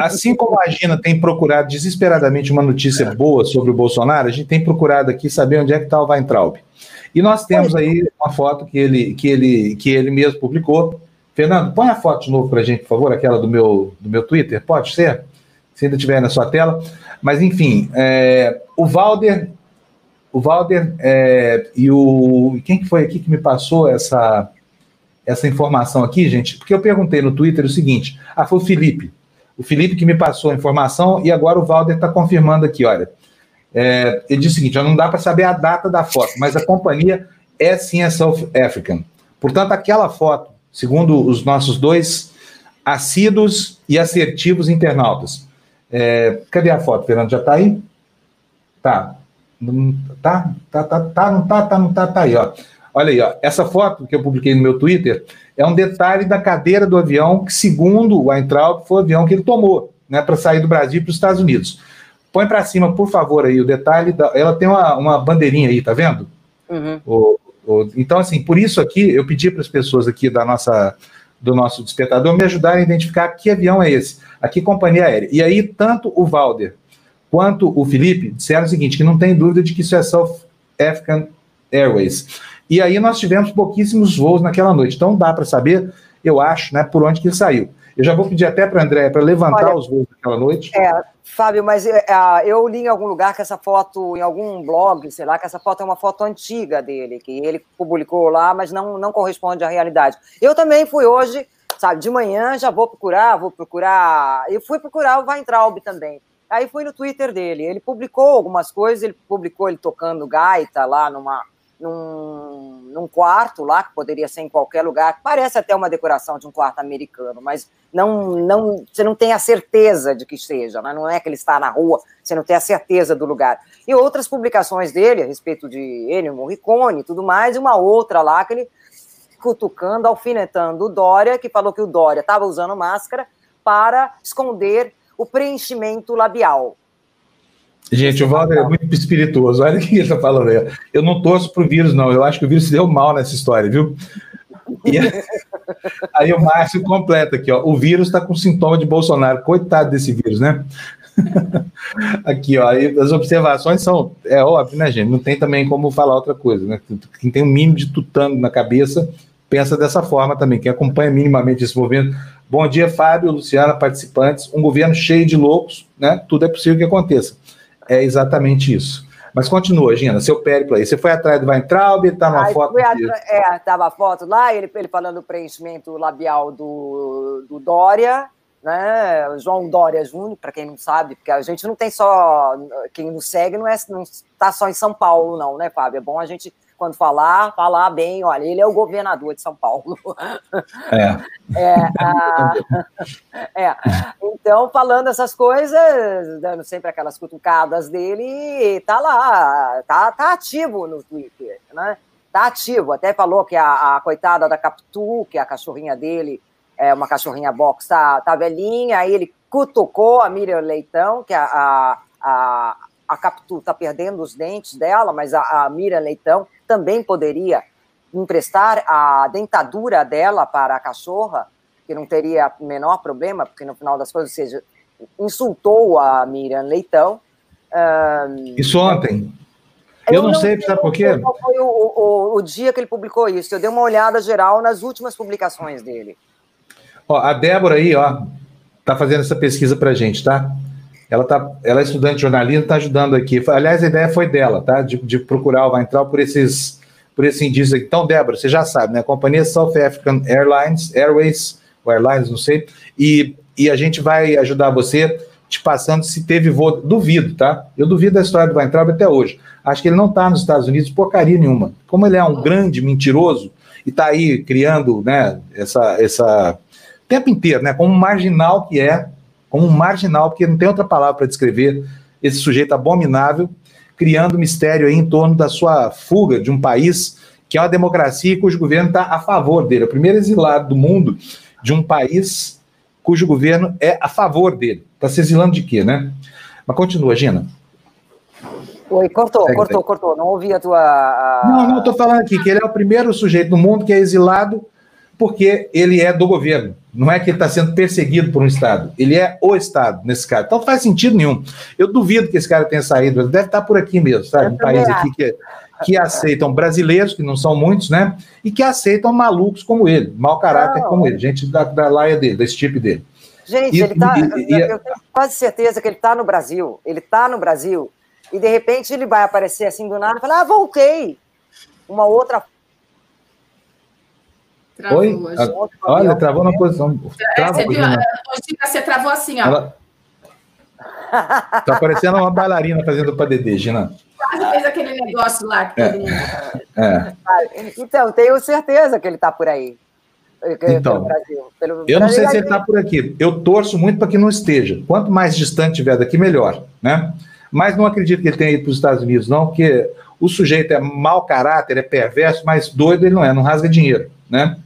Assim como a Gina tem procurado desesperadamente uma notícia boa sobre o Bolsonaro, a gente tem procurado aqui saber onde é que está o Weintraub. E nós temos aí uma foto que ele, que ele, que ele mesmo publicou, Fernando, põe a foto de novo para a gente, por favor, aquela do meu, do meu Twitter, pode ser? Se ainda estiver na sua tela. Mas, enfim, é, o Valder, o Valder é, e o. Quem que foi aqui que me passou essa, essa informação aqui, gente? Porque eu perguntei no Twitter o seguinte: ah, foi o Felipe. O Felipe que me passou a informação e agora o Valder está confirmando aqui, olha. É, ele disse o seguinte: não dá para saber a data da foto, mas a companhia é sim a South African. Portanto, aquela foto segundo os nossos dois assíduos e assertivos internautas. É, cadê a foto, Fernando? Já está aí? Tá. Tá, tá, tá, tá, não tá, tá, não tá, tá aí, ó. Olha aí, ó. Essa foto que eu publiquei no meu Twitter é um detalhe da cadeira do avião que, segundo o Weintraub, foi o avião que ele tomou, né, para sair do Brasil para os Estados Unidos. Põe para cima, por favor, aí o detalhe. Da, ela tem uma, uma bandeirinha aí, tá vendo? Uhum. O, então, assim, por isso aqui, eu pedi para as pessoas aqui da nossa, do nosso despertador me ajudarem a identificar que avião é esse, a que companhia aérea. E aí, tanto o Valder quanto o Felipe disseram o seguinte, que não tem dúvida de que isso é South African Airways. E aí nós tivemos pouquíssimos voos naquela noite, então dá para saber, eu acho, né, por onde que ele saiu. Eu já vou pedir até para a André para levantar Olha, os voos daquela noite. É, Fábio, mas é, é, eu li em algum lugar que essa foto, em algum blog, sei lá, que essa foto é uma foto antiga dele, que ele publicou lá, mas não, não corresponde à realidade. Eu também fui hoje, sabe, de manhã já vou procurar, vou procurar. Eu fui procurar o Weintraub também. Aí fui no Twitter dele. Ele publicou algumas coisas, ele publicou ele tocando gaita lá numa num, num, quarto lá, que poderia ser em qualquer lugar, parece até uma decoração de um quarto americano, mas não, não, você não tem a certeza de que seja, né? não é que ele está na rua, você não tem a certeza do lugar. E outras publicações dele a respeito de ele, Morricone e tudo mais, e uma outra lá que ele cutucando, alfinetando o Dória, que falou que o Dória estava usando máscara para esconder o preenchimento labial. Gente, o Walter é muito espirituoso. Olha o que ele está falando aí. Eu não torço para o vírus, não. Eu acho que o vírus se deu mal nessa história, viu? E aí *laughs* o Márcio completa aqui, ó. O vírus está com sintoma de Bolsonaro. Coitado desse vírus, né? *laughs* aqui, ó. as observações são. É óbvio, né, gente? Não tem também como falar outra coisa, né? Quem tem um mínimo de tutano na cabeça pensa dessa forma também. Quem acompanha minimamente esse movimento. Bom dia, Fábio, Luciana, participantes. Um governo cheio de loucos, né? Tudo é possível que aconteça é exatamente isso. Mas continua, Gina, seu périplo aí. Você foi atrás do Weintraub, tá numa foto. Fui É, tava a foto lá, ele, ele falando do preenchimento labial do, do Dória, né? João Dória Júnior, para quem não sabe, porque a gente não tem só. Quem nos segue não está não tá só em São Paulo, não, né, Fábio? É bom a gente quando falar, falar bem, olha, ele é o governador de São Paulo. É. *laughs* é, a, *laughs* é. Então, falando essas coisas, dando sempre aquelas cutucadas dele, tá lá, tá, tá ativo no Twitter, né? Tá ativo. Até falou que a, a, coitada da Capitu, que é a cachorrinha dele, é uma cachorrinha box, tá, tá velhinha, aí ele cutucou a Miriam Leitão, que a, a, a, a Capitu tá perdendo os dentes dela, mas a, a Miriam Leitão também poderia emprestar a dentadura dela para a cachorra, que não teria menor problema, porque no final das contas, ou seja, insultou a Miriam Leitão. Um, Isso ontem. Eu, eu não, não, sei, sabe por quê? Qual foi o, o, o, dia que ele publicou isso? Eu dei uma olhada geral nas últimas publicações dele. Ó, a Débora aí, ó, tá fazendo essa pesquisa pra gente, tá? Ela, tá, ela é estudante de jornalismo, está ajudando aqui. Aliás, a ideia foi dela, tá? De, de procurar o Weintraub por esses, por esse indício aqui. Então, Débora, você já sabe, né? A companhia South African Airlines, Airways, ou Airlines, não sei, e, e a gente vai ajudar você te passando se teve voo. Duvido, tá? Eu duvido da história do Weintraub até hoje. Acho que ele não está nos Estados Unidos porcaria nenhuma. Como ele é um grande mentiroso e está aí criando, né, essa, essa tempo inteiro, né, como marginal que é, como um marginal, porque não tem outra palavra para descrever esse sujeito abominável, criando mistério aí em torno da sua fuga de um país que é uma democracia cujo governo está a favor dele. É o primeiro exilado do mundo de um país cujo governo é a favor dele. Está se exilando de quê, né? Mas continua, Gina. Oi, cortou, Segue cortou, cortou. Não ouvi a tua. A... Não, não, estou falando aqui que ele é o primeiro sujeito no mundo que é exilado porque ele é do governo. Não é que ele está sendo perseguido por um Estado. Ele é o Estado, nesse caso. Então não faz sentido nenhum. Eu duvido que esse cara tenha saído. Ele deve estar por aqui mesmo, sabe? Um país aqui que, que aceitam brasileiros, que não são muitos, né? E que aceitam malucos como ele, mau caráter não. como ele, gente da, da laia dele, desse tipo dele. Gente, e, ele tá, e, eu, eu tenho quase certeza que ele está no Brasil. Ele está no Brasil. E de repente ele vai aparecer assim do nada e falar: Ah, voltei. Uma outra Travou, Oi? Olha, travou na posição. É, você viu? Você travou assim, ó. Ela... Tá parecendo uma bailarina fazendo para Dedê, Gina. Quase fez aquele negócio lá que é. mundo. É. Então, tenho certeza que ele está por aí. Então, Brasil, pelo eu não sei se ele está por aqui. Eu torço muito para que não esteja. Quanto mais distante tiver daqui, melhor, né? Mas não acredito que ele tenha ido para os Estados Unidos, não, porque o sujeito é mau caráter, é perverso, mas doido ele não é, não rasga dinheiro, né?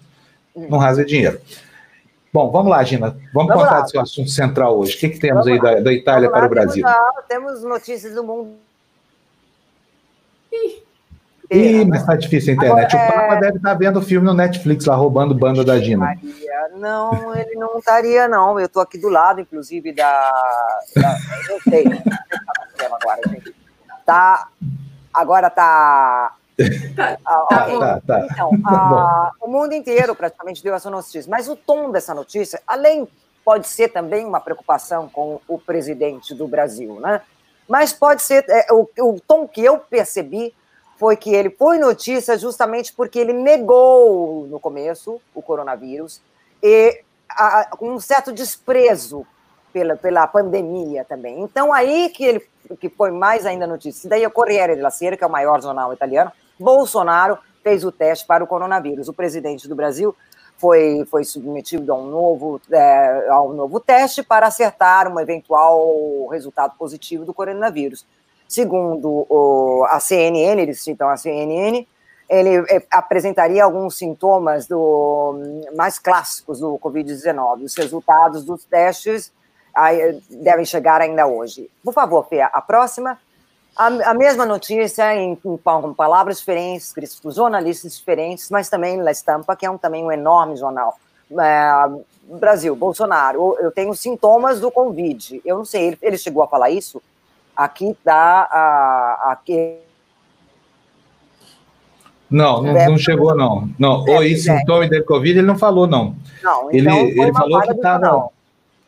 Não rasga dinheiro. Bom, vamos lá, Gina. Vamos, vamos contar lá. do seu assunto central hoje. O que, que temos vamos aí da, da Itália para o Brasil? Temos, temos notícias do mundo. Ih, mas tá difícil a internet. Agora, o Papa é... deve estar tá vendo o filme no Netflix lá, roubando banda da Gina. Maria. Não, ele não estaria, não. Eu estou aqui do lado, inclusive, da. da eu sei. agora, gente. Tá. Agora tá *laughs* Tá, tá, okay. tá, tá, Então, *laughs* ah, o mundo inteiro praticamente deu essa notícia. Mas o tom dessa notícia, além, pode ser também uma preocupação com o presidente do Brasil, né? Mas pode ser, é, o, o tom que eu percebi foi que ele foi notícia justamente porque ele negou no começo o coronavírus e com um certo desprezo pela, pela pandemia também. Então, aí que ele que foi mais ainda notícia. Daí o Corriere della Sera, que é o maior jornal italiano, Bolsonaro fez o teste para o coronavírus. O presidente do Brasil foi, foi submetido a um, novo, é, a um novo teste para acertar um eventual resultado positivo do coronavírus. Segundo o, a CNN, eles citam a CNN, ele é, apresentaria alguns sintomas do, mais clássicos do Covid-19. Os resultados dos testes devem chegar ainda hoje. Por favor, Fê, a próxima. A, a mesma notícia em, em, com palavras diferentes, por jornalistas diferentes, mas também La Estampa, que é um, também um enorme jornal. É, Brasil, Bolsonaro, eu tenho sintomas do Covid. Eu não sei, ele, ele chegou a falar isso? Aqui dá a, aqui. Não, não, não, chegou, não. Não, é, oi, sintoma do Covid, ele não falou, não. Não, então ele, ele falou que estava.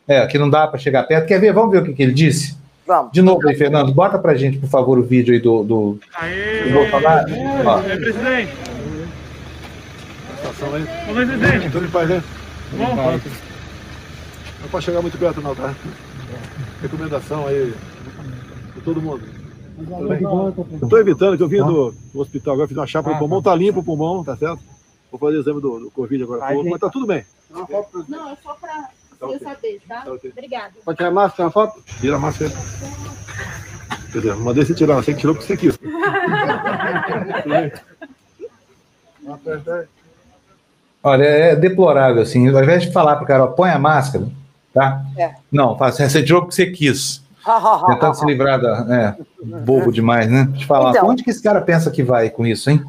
É, que não dá para chegar perto. Quer ver? Vamos ver o que, que ele disse? Vamos. De novo aí, Fernando, bota pra gente, por favor, o vídeo aí do, do, Aê, do Bolsonaro. É, presidente. Situação aí. Ô, presidente. Tudo em paz, né? Bom, Não pode chegar muito perto, não, tá? Recomendação aí para todo mundo. Eu tô evitando que eu vim do, do hospital agora, fiz uma chapa no pulmão, tá limpo o pulmão, tá certo? Vou fazer o exame do, do Covid agora, mas tá tudo bem. Não, é só para Tá okay. saber, tá? tá okay. Obrigada. Pode tirar a máscara, uma foto? Tira a máscara. Quer dizer, mandei você tirar, você que tirou porque você quis. Olha, é deplorável, assim. Ao invés de falar para o cara, põe a máscara, tá? É. Não, faça, você tirou o que você quis. *laughs* Tentando se livrar da. É, bobo demais, né? Deixa eu falar. Então, onde que esse cara pensa que vai com isso, hein?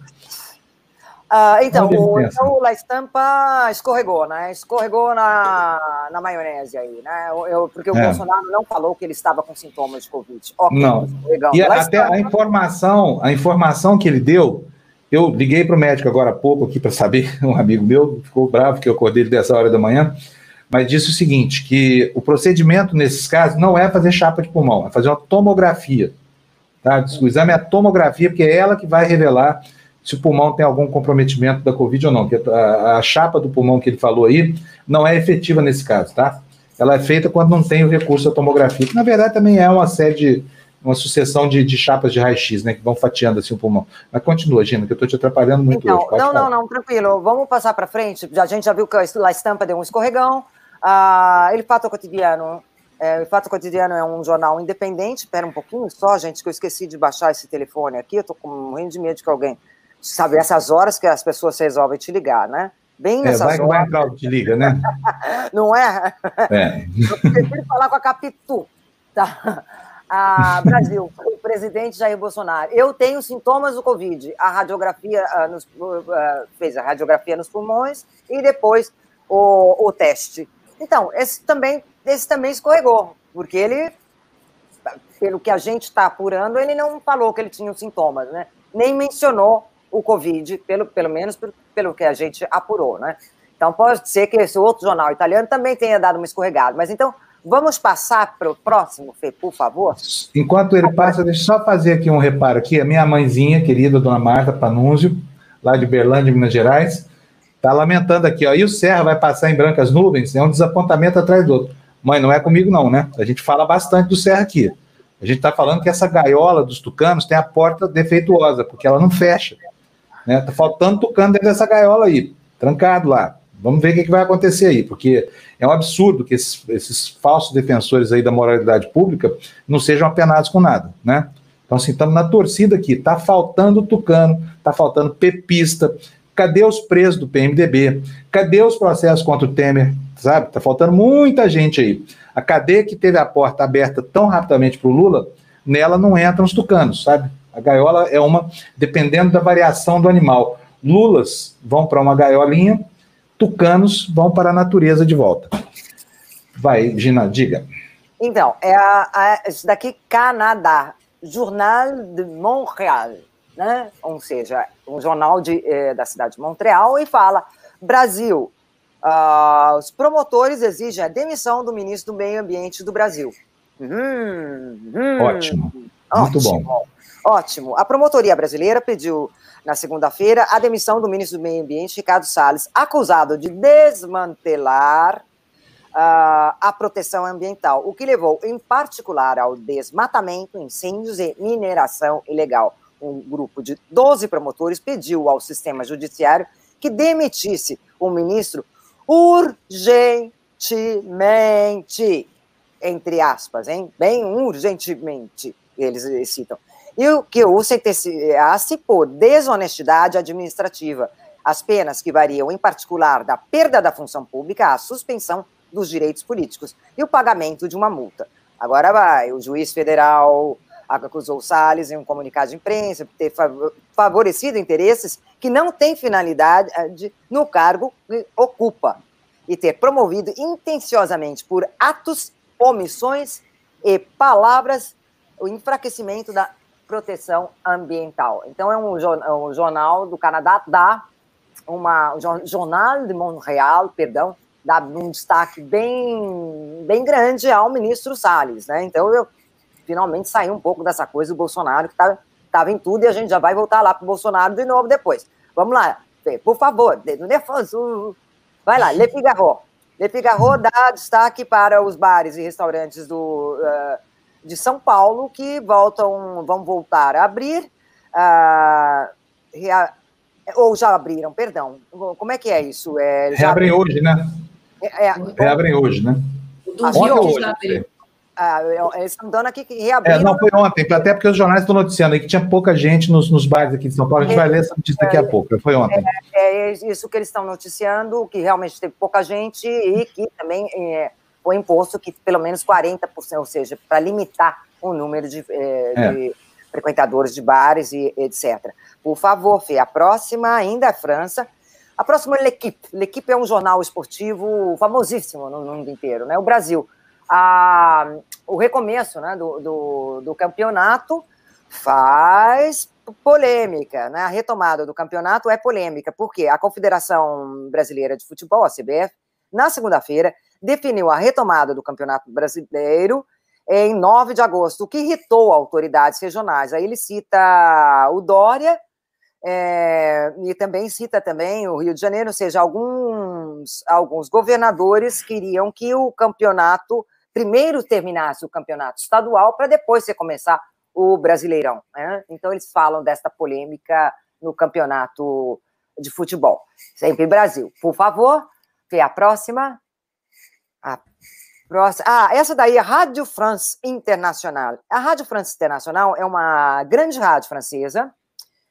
Uh, então, o, então, o La Estampa escorregou, né? Escorregou na, na maionese aí, né? Eu, porque o é. Bolsonaro não falou que ele estava com sintomas de Covid. Okay, não. E até Estampa... a informação, a informação que ele deu, eu liguei para o médico agora há pouco aqui para saber, *laughs* um amigo meu ficou bravo que eu acordei dessa hora da manhã, mas disse o seguinte, que o procedimento nesses casos não é fazer chapa de pulmão, é fazer uma tomografia. Tá? O exame é a tomografia, porque é ela que vai revelar se o pulmão tem algum comprometimento da Covid ou não. Porque a, a, chapa do pulmão que ele falou aí não é efetiva nesse caso, tá? Ela é feita quando não tem o recurso à tomografia, que na verdade também é uma série de, uma sucessão de, de chapas de raio-x, né, que vão fatiando assim o pulmão. Mas continua, Gina, que eu estou te atrapalhando muito então, hoje. não, não, não, tranquilo. Vamos passar para frente. A gente já viu que a estampa deu um escorregão. Ah, ele Fato Cotidiano é, o Fato Cotidiano é um jornal independente. Espera um pouquinho só, gente, que eu esqueci de baixar esse telefone aqui. Eu estou com morrendo de medo de que alguém sabe, essas horas que as pessoas resolvem te ligar, né? Bem é, nessas é, vai, horas. Vai entrar, te liga, né? *laughs* Não é? É. Eu prefiro falar com a Capitu. Tá? Ah, Brasil, o presidente Jair Bolsonaro. Eu tenho sintomas do Covid. A radiografia uh, nos, uh, fez a radiografia nos pulmões e depois o, o teste. Então, esse também, esse também escorregou, porque ele, pelo que a gente está apurando, ele não falou que ele tinha os sintomas, né? Nem mencionou o Covid, pelo, pelo menos pelo, pelo que a gente apurou, né? Então pode ser que esse outro jornal italiano também tenha dado uma escorregada. Mas então, vamos passar para o próximo, Fê, por favor? Enquanto ele passa, deixa eu só fazer aqui um reparo aqui. A minha mãezinha, querida dona Marta Panúnzio, lá de Berlândia, Minas Gerais, está lamentando aqui, ó. E o Serra vai passar em brancas nuvens? É um desapontamento atrás do outro. Mãe, não é comigo não, né? A gente fala bastante do Serra aqui. A gente está falando que essa gaiola dos tucanos tem a porta defeituosa, porque ela não fecha. Né? Tá faltando tucano dentro dessa gaiola aí, trancado lá. Vamos ver o que, que vai acontecer aí, porque é um absurdo que esses, esses, falsos defensores aí da moralidade pública não sejam apenados com nada, né? Então, assim, estamos na torcida aqui. Tá faltando tucano, tá faltando pepista. Cadê os presos do PMDB? Cadê os processos contra o Temer? Sabe? Tá faltando muita gente aí. A cadeia que teve a porta aberta tão rapidamente para o Lula, nela não entram os tucanos, sabe? A gaiola é uma, dependendo da variação do animal. Lulas vão para uma gaiolinha, tucanos vão para a natureza de volta. Vai, Gina, diga. Então, é a, a, isso daqui, Canadá, Jornal de Montreal, né? ou seja, um jornal de, é, da cidade de Montreal, e fala: Brasil, uh, os promotores exigem a demissão do ministro do Meio Ambiente do Brasil. Hum, hum, Ótimo. Muito Ótimo. bom. Ótimo. A promotoria brasileira pediu na segunda-feira a demissão do ministro do Meio Ambiente, Ricardo Salles, acusado de desmantelar uh, a proteção ambiental, o que levou, em particular, ao desmatamento, incêndios e mineração ilegal. Um grupo de 12 promotores pediu ao sistema judiciário que demitisse o ministro urgentemente, entre aspas, hein? Bem urgentemente, eles citam e o que o sentenciasse por desonestidade administrativa. As penas que variam, em particular, da perda da função pública à suspensão dos direitos políticos e o pagamento de uma multa. Agora vai, o juiz federal acusou Salles em um comunicado de imprensa por ter favorecido interesses que não têm finalidade no cargo que ocupa e ter promovido intenciosamente por atos, omissões e palavras o enfraquecimento da proteção ambiental. Então, é um, é um jornal do Canadá, dá uma, um jornal de Montreal, perdão, dá um destaque bem, bem grande ao ministro Salles, né? Então, eu finalmente saí um pouco dessa coisa do Bolsonaro, que estava tava em tudo, e a gente já vai voltar lá para o Bolsonaro de novo depois. Vamos lá, por favor, dedo nervoso. Vai lá, Le Figaro. Le Figaro dá destaque para os bares e restaurantes do, uh, de São Paulo que voltam, vão voltar a abrir, uh, rea, ou já abriram, perdão. Como é que é isso? É, Reabrem hoje, né? É, é, Reabrem hoje, né? Do Rio que já abriu. Ah, eles estão dando aqui que reabriram. É, não, foi ontem, até porque os jornais estão noticiando aí que tinha pouca gente nos, nos bares aqui de São Paulo. A gente é, vai ler essa notícia daqui a é, pouco. Foi ontem. É, é, isso que eles estão noticiando, que realmente teve pouca gente e que também foi imposto que pelo menos 40%, ou seja, para limitar o número de, é, é. de frequentadores de bares e etc. Por favor, Fê, a próxima ainda é a França. A próxima é L'Equipe. L'Equipe é um jornal esportivo famosíssimo no mundo inteiro, né? O Brasil a, o recomeço né, do, do, do, campeonato faz polêmica, né? A retomada do campeonato é polêmica, porque a Confederação Brasileira de Futebol, a CBF, na segunda-feira, definiu a retomada do Campeonato Brasileiro em 9 de agosto, o que irritou autoridades regionais. Aí ele cita o Dória é, e também cita também o Rio de Janeiro, ou seja, alguns, alguns governadores queriam que o campeonato primeiro terminasse o campeonato estadual para depois você começar o Brasileirão. Né? Então eles falam desta polêmica no campeonato de futebol. Sempre Brasil. Por favor, vê a próxima. A próxima. Ah, essa daí é a Rádio France Internacional. A Rádio France Internacional é uma grande rádio francesa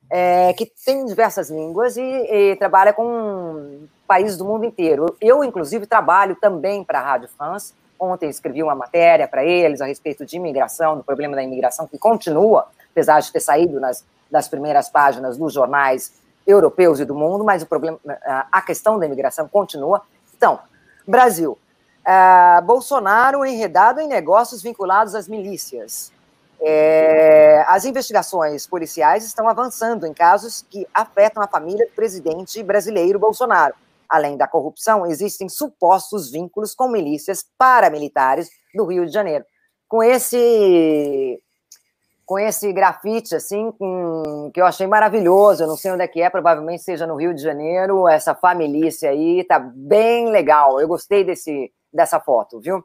é, que tem diversas línguas e, e, trabalha com países do mundo inteiro. Eu, inclusive, trabalho também para a Rádio France Ontem escrevi uma matéria para eles a respeito de imigração, do problema da imigração, que continua, apesar de ter saído nas, das primeiras páginas dos jornais europeus e do mundo, mas o problema, a questão da imigração continua. Então, Brasil, uh, Bolsonaro enredado em negócios vinculados às milícias. É, as investigações policiais estão avançando em casos que afetam a família do presidente brasileiro Bolsonaro. Além da corrupção, existem supostos vínculos com milícias paramilitares do Rio de Janeiro. Com esse com esse grafite, assim, com, que eu achei maravilhoso, eu não sei onde é que é, provavelmente seja no Rio de Janeiro, essa família aí, tá bem legal, eu gostei desse, dessa foto, viu?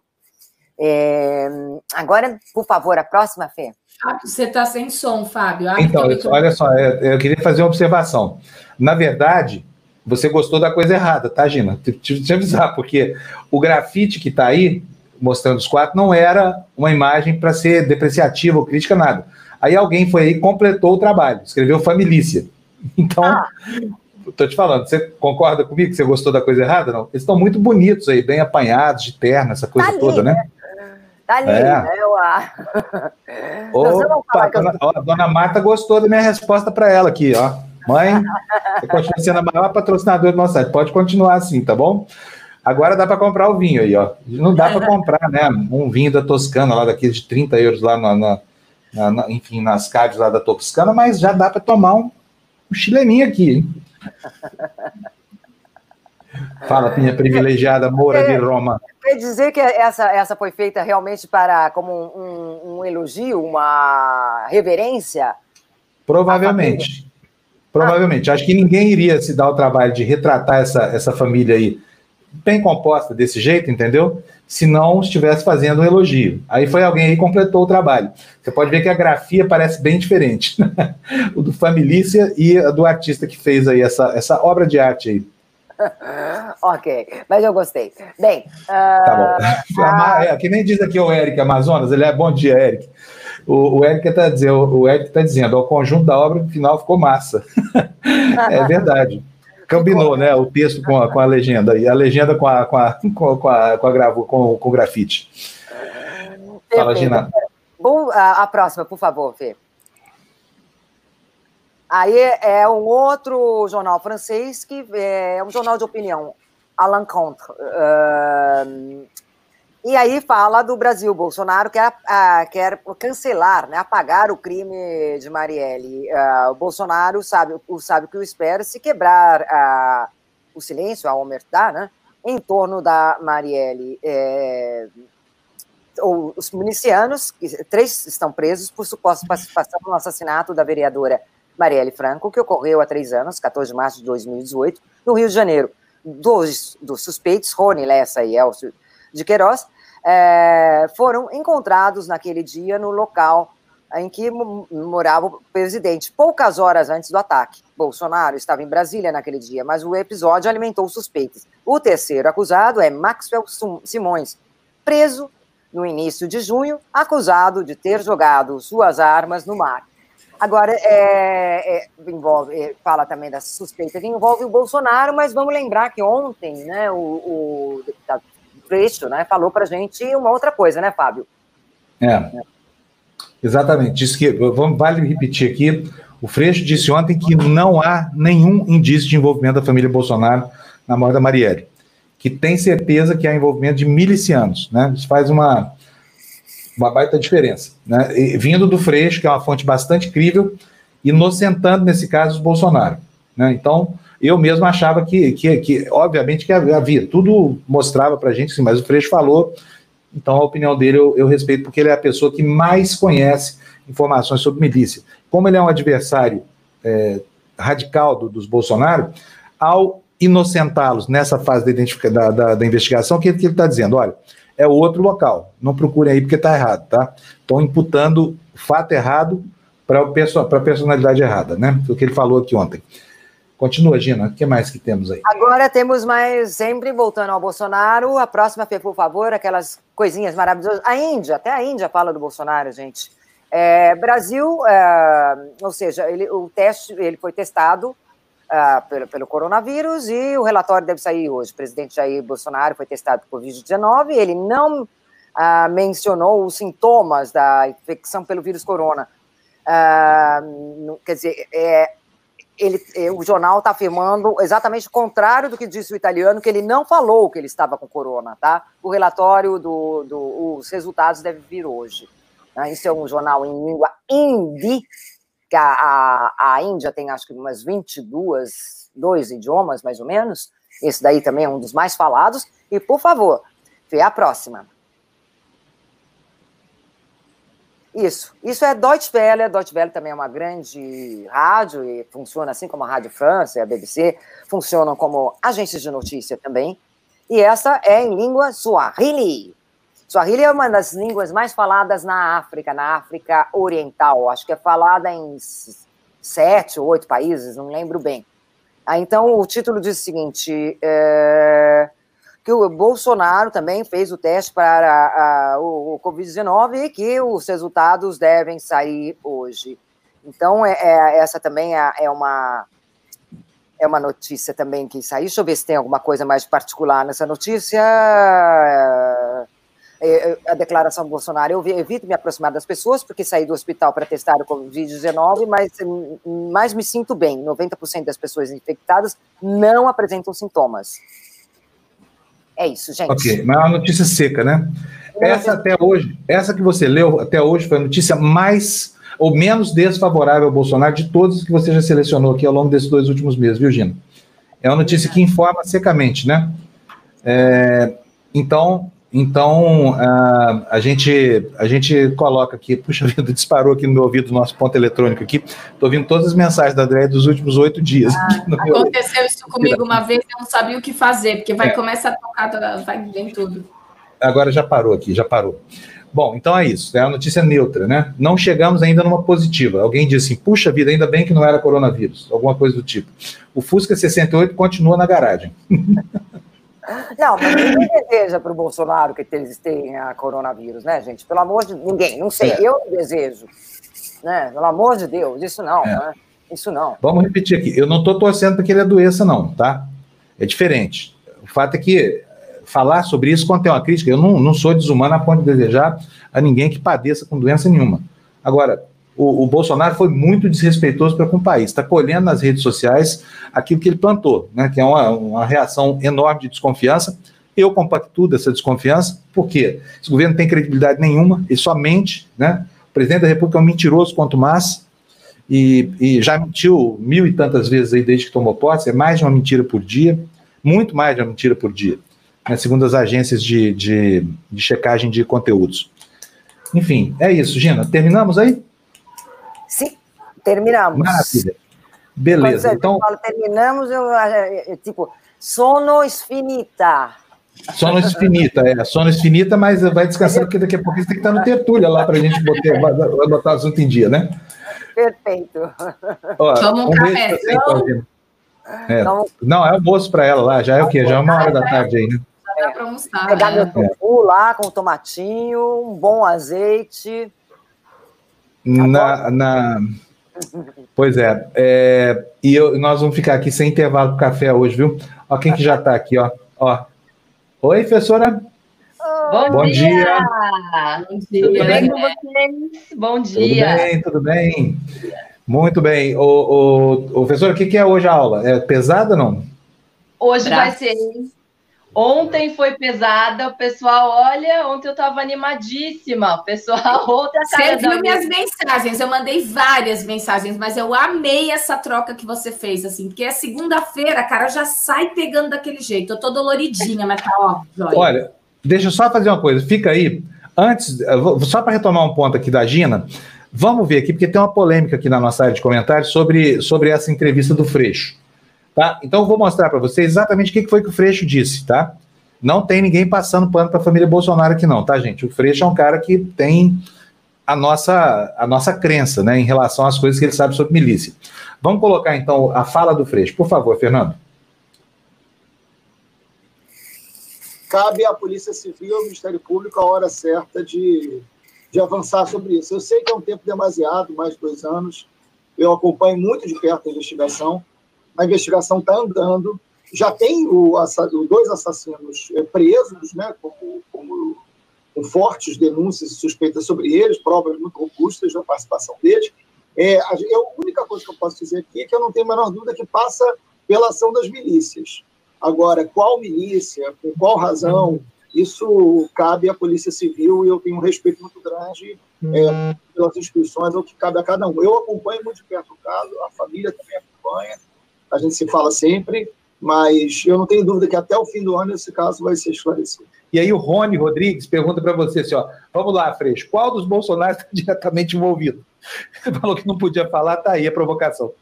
É, agora, por favor, a próxima, Fê. Fábio, você está sem som, Fábio. Então, olha só, eu, eu queria fazer uma observação. Na verdade, você gostou da coisa errada, tá, Gina? Tive te avisar, porque o grafite que está aí, mostrando os quatro, não era uma imagem para ser depreciativa ou crítica, nada. Aí alguém foi aí e completou o trabalho, escreveu família. *laughs* Então, ah. Tô te falando, você concorda comigo que você gostou da coisa errada? Não? Eles estão muito bonitos aí, bem apanhados, de terno, essa coisa tá toda, né? Tá ali, é. né? *laughs* Opa, a dona, ó, a dona Marta gostou da minha resposta para ela aqui, ó. Mãe, você continua sendo a maior patrocinadora do nosso site. Pode continuar assim, tá bom? Agora dá para comprar o vinho aí, ó. Não dá para comprar, né? Um vinho da Toscana, lá daqueles de 30 euros lá, na, na, na enfim, nas cards lá da Toscana, mas já dá para tomar um, um chileninho aqui, hein? Fala, minha privilegiada Moura de Roma. Quer dizer que essa, essa foi feita realmente para como um, um, um elogio, uma reverência? Provavelmente. Provavelmente. Acho que ninguém iria se dar o trabalho de retratar essa, essa família aí bem composta desse jeito, entendeu? Se não estivesse fazendo um elogio. Aí foi alguém aí que completou o trabalho. Você pode ver que a grafia parece bem diferente. *laughs* o do Familícia e a do artista que fez aí essa, essa obra de arte aí. *laughs* ok, mas eu gostei. Bem. Uh... Tá bom. *laughs* Uh... É, que nem diz aqui o Eric Amazonas, ele é bom dia, Eric. O, o Eric está dizendo, o Eric tá dizendo, o conjunto da obra no final ficou massa. é verdade. Combinou, né? O texto com a, com a legenda e a legenda com a com a com a, com a, com, a com, com o grafite. Fala, Gina. Bom, a, a próxima, por favor, Fê. Aí é um outro jornal francês que é um jornal de opinião, à l'encontre. Uh, e aí fala do Brasil. Bolsonaro quer, quer cancelar, né, apagar o crime de Marielle. Uh, o Bolsonaro sabe, sabe que o espera se quebrar uh, o silêncio, a omertá, né, em torno da Marielle. É, os milicianos, três estão presos por suposta participação no assassinato da vereadora Marielle Franco, que ocorreu há três anos, 14 de março de 2018, no Rio de Janeiro. Dos, dos suspeitos, Rony Lessa e Elcio de Queiroz, é, foram encontrados naquele dia no local em que morava o presidente, poucas horas antes do ataque. Bolsonaro estava em Brasília naquele dia, mas o episódio alimentou suspeitas. O terceiro acusado é Maxwell Simões, preso no início de junho, acusado de ter jogado suas armas no mar. Agora, é, é, envolve, é, fala também da suspeita que envolve o Bolsonaro, mas vamos lembrar que ontem né, o, o deputado Freixo né, falou para a gente uma outra coisa, né, Fábio? É, exatamente. Diz que, vamos, vale repetir aqui, o Freixo disse ontem que não há nenhum indício de envolvimento da família Bolsonaro na morte da Marielle, que tem certeza que há envolvimento de milicianos, né? Isso faz uma, uma baita diferença, né? E, vindo do Freixo, que é uma fonte bastante crível, inocentando, nesse caso, os Bolsonaro, né? Então, eu mesmo achava que, que, que obviamente, que havia, tudo mostrava para a gente, sim, mas o Freixo falou, então a opinião dele eu, eu respeito, porque ele é a pessoa que mais conhece informações sobre milícia. Como ele é um adversário é, radical do, dos Bolsonaro, ao inocentá-los nessa fase da, da, da, investigação, o que, que ele está dizendo? Olha, é outro local, não procurem aí porque está errado, tá? Estão imputando fato errado para a personalidade errada, né? Foi o que ele falou aqui ontem. Continua, Gina. O que mais que temos aí? Agora temos mais, sempre voltando ao Bolsonaro, a próxima, por favor, aquelas coisinhas maravilhosas. A Índia, até a Índia fala do Bolsonaro, gente. É, Brasil, é, ou seja, ele, o teste ele foi testado é, pelo, pelo, coronavírus e o relatório deve sair hoje. O presidente Jair Bolsonaro foi testado por Covid-19, ele não é, mencionou os sintomas da infecção pelo vírus corona. É, quer dizer, é, ele, é, o jornal está afirmando exatamente o contrário do que disse o italiano, que ele não falou que ele estava com corona, tá? O relatório do, do os resultados devem vir hoje. Né? Isso é um jornal em língua hindi, que a, a, a Índia tem acho que umas 22, dois idiomas mais ou menos. Esse daí também é um dos mais falados. E por favor, vê a próxima. Isso. Isso é Deutsche Welle. Deutsche Welle também é uma grande rádio e funciona assim como a Rádio França e a BBC, funcionam como agências de notícia também. E essa é em língua Swahili. Swahili é uma das línguas mais faladas na África, na África Oriental. Acho que é falada em sete ou oito países, não lembro bem. Ah, então, o título diz o seguinte: é, que o Bolsonaro também fez o teste para a, a, o, o Covid-19 e que os resultados devem sair hoje. Então, é, é essa também é, é, uma, é uma notícia também que saiu. Deixa eu ver se tem alguma coisa mais particular nessa notícia. É, é, a declaração do Bolsonaro, eu evito me aproximar das pessoas, porque saí do hospital para testar o Covid-19, mas mais me sinto bem. 90% das pessoas infectadas não apresentam sintomas. É isso, gente. Ok, mas é uma notícia seca, né? Essa até hoje, essa que você leu até hoje foi a notícia mais ou menos desfavorável ao Bolsonaro de todas que você já selecionou aqui ao longo desses dois últimos meses, viu, Gina? É uma notícia que informa secamente, né? É, então, então, uh, a, gente, a gente coloca aqui, puxa *laughs* vida, disparou aqui no meu ouvido nosso ponto eletrônico aqui. Estou ouvindo todas as mensagens da André dos últimos oito dias. Ah, aconteceu isso comigo uma vez, eu não sabia o que fazer, porque vai é. começar a tocar, vai vir tudo. Agora já parou aqui, já parou. Bom, então é isso, é a notícia neutra, né? Não chegamos ainda numa positiva. Alguém disse assim, puxa vida, ainda bem que não era coronavírus, alguma coisa do tipo. O Fusca 68 continua na garagem. *laughs* Não, mas ninguém *laughs* deseja para o Bolsonaro que eles tenham coronavírus, né, gente? Pelo amor de ninguém, não sei, é. eu desejo. Né? Pelo amor de Deus, isso não, é. né? Isso não. Vamos repetir aqui. Eu não estou torcendo para que ele adoeça, não, tá? É diferente. O fato é que falar sobre isso quando tem uma crítica, eu não, não sou desumano a ponto de desejar a ninguém que padeça com doença nenhuma. Agora, o, o Bolsonaro foi muito desrespeitoso para com o país. Está colhendo nas redes sociais aquilo que ele plantou, né, que é uma, uma reação enorme de desconfiança. Eu compactuo dessa desconfiança, porque esse governo não tem credibilidade nenhuma, e somente, né, o presidente da República é um mentiroso quanto mais, e, e, já mentiu mil e tantas vezes aí desde que tomou posse, é mais de uma mentira por dia, muito mais de uma mentira por dia, né, segundo as agências de, de, de checagem de conteúdos. Enfim, é isso, Gina. Terminamos aí? Sim, terminamos. Maravilha. Beleza, então... Falo, terminamos, eu, tipo, sono finita. Sono finita, é, sono finita, mas vai descansar, porque daqui a pouco você tem que estar no tertúlia lá para a gente botar, botar o assunto em dia, né? Perfeito. Ó, Toma um, um café. Você, é. Não, é almoço para ela lá, já é o quê? Já é uma hora da tarde aí, né? é. para almoçar. Pegar meu tofu lá com o tomatinho, um bom azeite. Na, na... Pois é, é, e eu, nós vamos ficar aqui sem intervalo para café hoje, viu? Ó, quem que já está aqui, ó. ó. Oi, professora. Bom, Bom dia. dia. Bom dia. Tudo bem com vocês? Bom dia. Tudo bem, tudo bem. Muito bem. O, o, o professor, o que, que é hoje a aula? É pesada ou não? Hoje vai ser. Ontem foi pesada, o pessoal, olha, ontem eu estava animadíssima. O pessoal, *laughs* outra cara. Você viu minhas mensagens, eu mandei várias mensagens, mas eu amei essa troca que você fez, assim, porque é segunda-feira, cara, já sai pegando daquele jeito. Eu tô doloridinha, mas tá ó, joia. Olha, deixa eu só fazer uma coisa, fica aí. Antes, só para retomar um ponto aqui da Gina, Vamos ver aqui, porque tem uma polêmica aqui na nossa área de comentários sobre, sobre essa entrevista do Freixo. Tá? Então, eu vou mostrar para vocês exatamente o que foi que o Freixo disse, tá? Não tem ninguém passando pano para a família Bolsonaro aqui, não, tá, gente? O Freixo é um cara que tem a nossa, a nossa crença, né, em relação às coisas que ele sabe sobre milícia. Vamos colocar, então, a fala do Freixo. Por favor, Fernando. Cabe à Polícia Civil e ao Ministério Público a hora certa de de avançar sobre isso. Eu sei que é um tempo demasiado, mais de dois anos. Eu acompanho muito de perto a investigação. A investigação está andando. Já tem o, o, dois assassinos é, presos, né, como, como, com fortes denúncias e suspeitas sobre eles, provas muito robustas da participação deles. É, a, é a única coisa que eu posso dizer aqui é que eu não tenho a menor dúvida que passa pela ação das milícias. Agora, qual milícia, com qual razão, isso cabe à Polícia Civil e eu tenho um respeito muito grande é, pelas instituições, é o que cabe a cada um. Eu acompanho muito de perto o caso, a família também acompanha, a gente se fala sempre, mas eu não tenho dúvida que até o fim do ano esse caso vai ser esclarecido. E aí o Rony Rodrigues pergunta para você assim, ó, vamos lá, Freixo, qual dos Bolsonaro está *laughs* diretamente envolvido? Você falou que não podia falar, tá aí a provocação.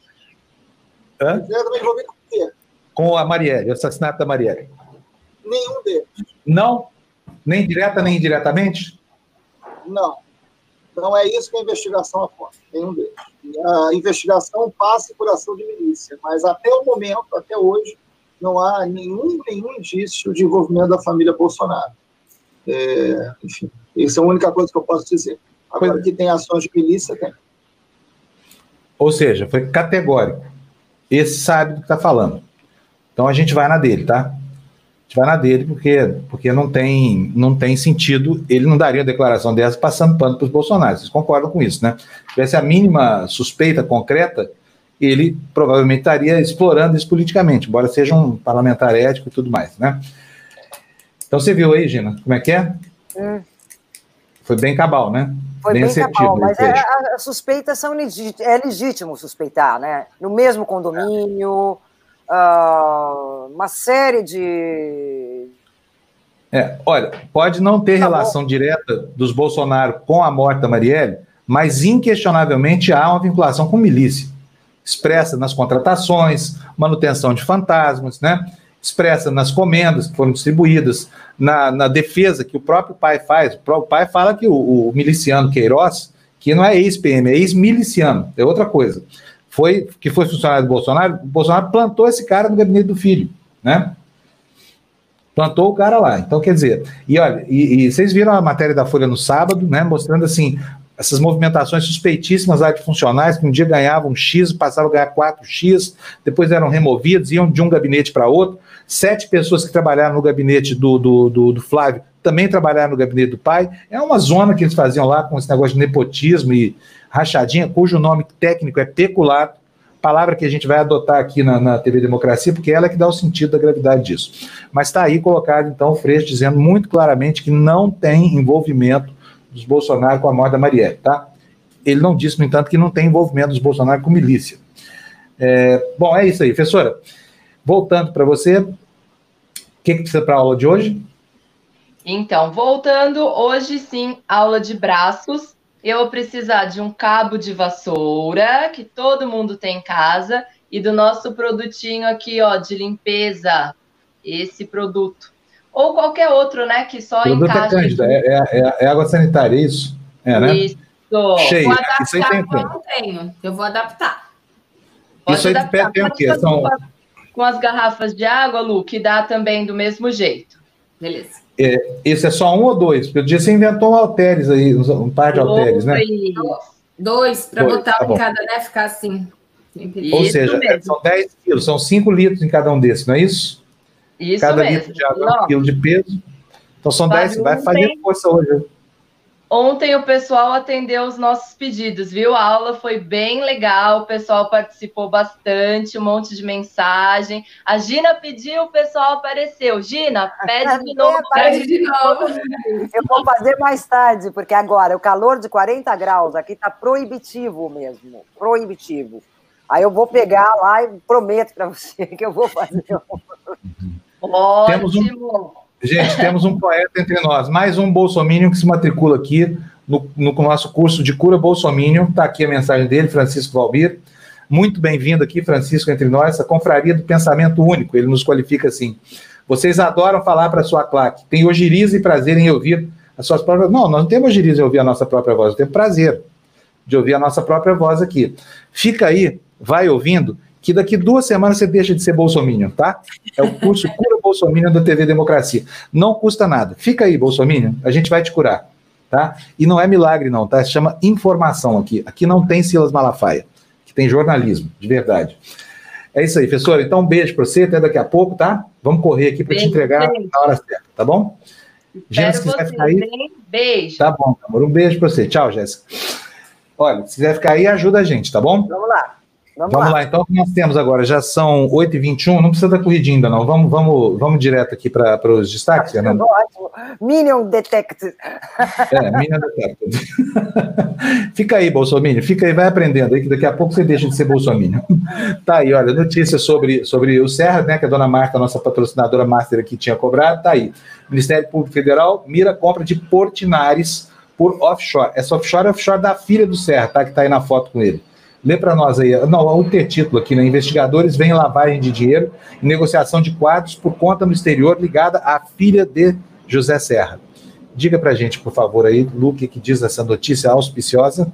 Hã? Diretamente envolvido com o quê? Com a Marielle, o assassinato da Marielle. Nenhum deles. Não? Nem direta, nem indiretamente? Não. Não é isso que a investigação aponta, nenhum deles. A investigação passa por ação de milícia, mas até o momento, até hoje, não há nenhum, nenhum indício de envolvimento da família Bolsonaro. É, enfim, isso é a única coisa que eu posso dizer. Agora que tem ações de milícia, tem. Ou seja, foi categórico. Esse sabe do que está falando. Então a gente vai na dele, tá? Gente vai na dele, porque, porque não, tem, não tem sentido, ele não daria uma declaração dessa passando pano para os Bolsonaro. Vocês concordam com isso, né? Se tivesse a mínima suspeita concreta, ele provavelmente estaria explorando isso politicamente, embora seja um parlamentar ético e tudo mais, né? Então você viu aí, Gina, como é que é? Hum. Foi bem cabal, né? Foi bem, bem cabal, mas é, as suspeitas são legítimas, é legítimo suspeitar, né? No mesmo condomínio, uh, uma série de. É, olha, pode não ter tá relação bom. direta dos Bolsonaro com a morte da Marielle, mas inquestionavelmente há uma vinculação com milícia, expressa nas contratações, manutenção de fantasmas, né? expressa nas comendas que foram distribuídas, na, na, defesa que o próprio pai faz. O próprio pai fala que o, o miliciano Queiroz, que não é ex-PM, é ex-miliciano, é outra coisa foi que foi funcionário do Bolsonaro, o Bolsonaro plantou esse cara no gabinete do filho, né? Plantou o cara lá. Então, quer dizer, e olha, e, e vocês viram a matéria da Folha no sábado, né? Mostrando assim, essas movimentações suspeitíssimas lá de funcionários que um dia ganhavam X, passavam a ganhar 4X, depois eram removidos, iam de um gabinete para outro. Sete pessoas que trabalharam no gabinete do, do, do, do, Flávio também trabalharam no gabinete do pai. É uma zona que eles faziam lá com esse negócio de nepotismo e rachadinha, cujo nome técnico é peculato, palavra que a gente vai adotar aqui na, na TV Democracia, porque ela é que dá o sentido da gravidade disso. Mas está aí colocado, então, o Freixo dizendo muito claramente que não tem envolvimento dos Bolsonaro com a morte da Marielle, tá? Ele não disse, no entanto, que não tem envolvimento dos Bolsonaro com milícia. É, bom, é isso aí. Professora, voltando para você, o que, que precisa para a aula de hoje? Então, voltando, hoje sim, aula de braços. Eu vou precisar de um cabo de vassoura, que todo mundo tem em casa, e do nosso produtinho aqui, ó, de limpeza, esse produto. Ou qualquer outro, né, que só produto é encaixa. É, cândida, é, é, é, água sanitária, é isso? É, né? Isso. Cheio. Vou adaptar, isso aí tem, eu não tenho. Eu vou adaptar. Pode isso aí adaptar. tem o quê? São... Com as garrafas de água, Lu, que dá também do mesmo jeito. Beleza. É, esse é só um ou dois? Porque o dia você inventou um halteres aí, um par de halteres, né? Dois, para botar tá em cada, né? Ficar assim. Ou seja, mesmo. são 10 quilos, são 5 litros em cada um desses, não é isso? Isso cada mesmo. litro de água é um quilo de peso. Então são 10, vai fazer força hoje. Ontem o pessoal atendeu os nossos pedidos, viu? A aula foi bem legal, o pessoal participou bastante, um monte de mensagem. A Gina pediu, o pessoal apareceu. Gina, pede de novo. Pede de novo. Eu vou fazer mais tarde, porque agora o calor de 40 graus aqui está proibitivo mesmo, proibitivo. Aí eu vou pegar lá e prometo para você que eu vou fazer. Ótimo. Temos um... Gente, temos um poeta entre nós, mais um bolsominion que se matricula aqui no, no nosso curso de cura bolsominion. Está aqui a mensagem dele, Francisco Valbir. Muito bem-vindo aqui, Francisco, entre nós, a confraria do pensamento único. Ele nos qualifica assim. Vocês adoram falar para sua claque, tem ojeriza e prazer em ouvir as suas próprias. Não, nós não temos ojeriza em ouvir a nossa própria voz, nós temos prazer de ouvir a nossa própria voz aqui. Fica aí, vai ouvindo que daqui duas semanas você deixa de ser bolsominion, tá? É o curso Cura Bolsominion da TV Democracia. Não custa nada. Fica aí, bolsominion, a gente vai te curar, tá? E não é milagre não, tá? Se chama informação aqui. Aqui não tem Silas Malafaia, que tem jornalismo, de verdade. É isso aí, professor. Então, um beijo para você, até daqui a pouco, tá? Vamos correr aqui para te entregar beijo. na hora certa, tá bom? Jéssica, você, ficar aí... Beijo. Tá bom, amor. Um beijo para você. Tchau, Jéssica. Olha, se quiser ficar aí, ajuda a gente, tá bom? Vamos lá. Vamos, vamos lá. lá. então, o que nós temos agora? Já são 8h21, não precisa da corridinha ainda, não. Vamos, vamos, vamos direto aqui para os destaques, Fernando. Ótimo. Minion Detected. É, Minion Detected. *laughs* fica aí, Bolsonaro, fica aí, vai aprendendo aí, que daqui a pouco você deixa de ser Bolsonaro. *laughs* tá aí, olha, notícia sobre, sobre o Serra, né, que a dona Marta, nossa patrocinadora master aqui, tinha cobrado, tá aí. Ministério Público Federal mira compra de Portinares por offshore. Essa offshore é offshore da filha do Serra, tá, que tá aí na foto com ele. Lê para nós aí. Não, o título aqui, né? Investigadores veem lavagem de dinheiro e negociação de quadros por conta no exterior ligada à filha de José Serra. Diga para a gente, por favor, aí, Luque, que diz essa notícia auspiciosa.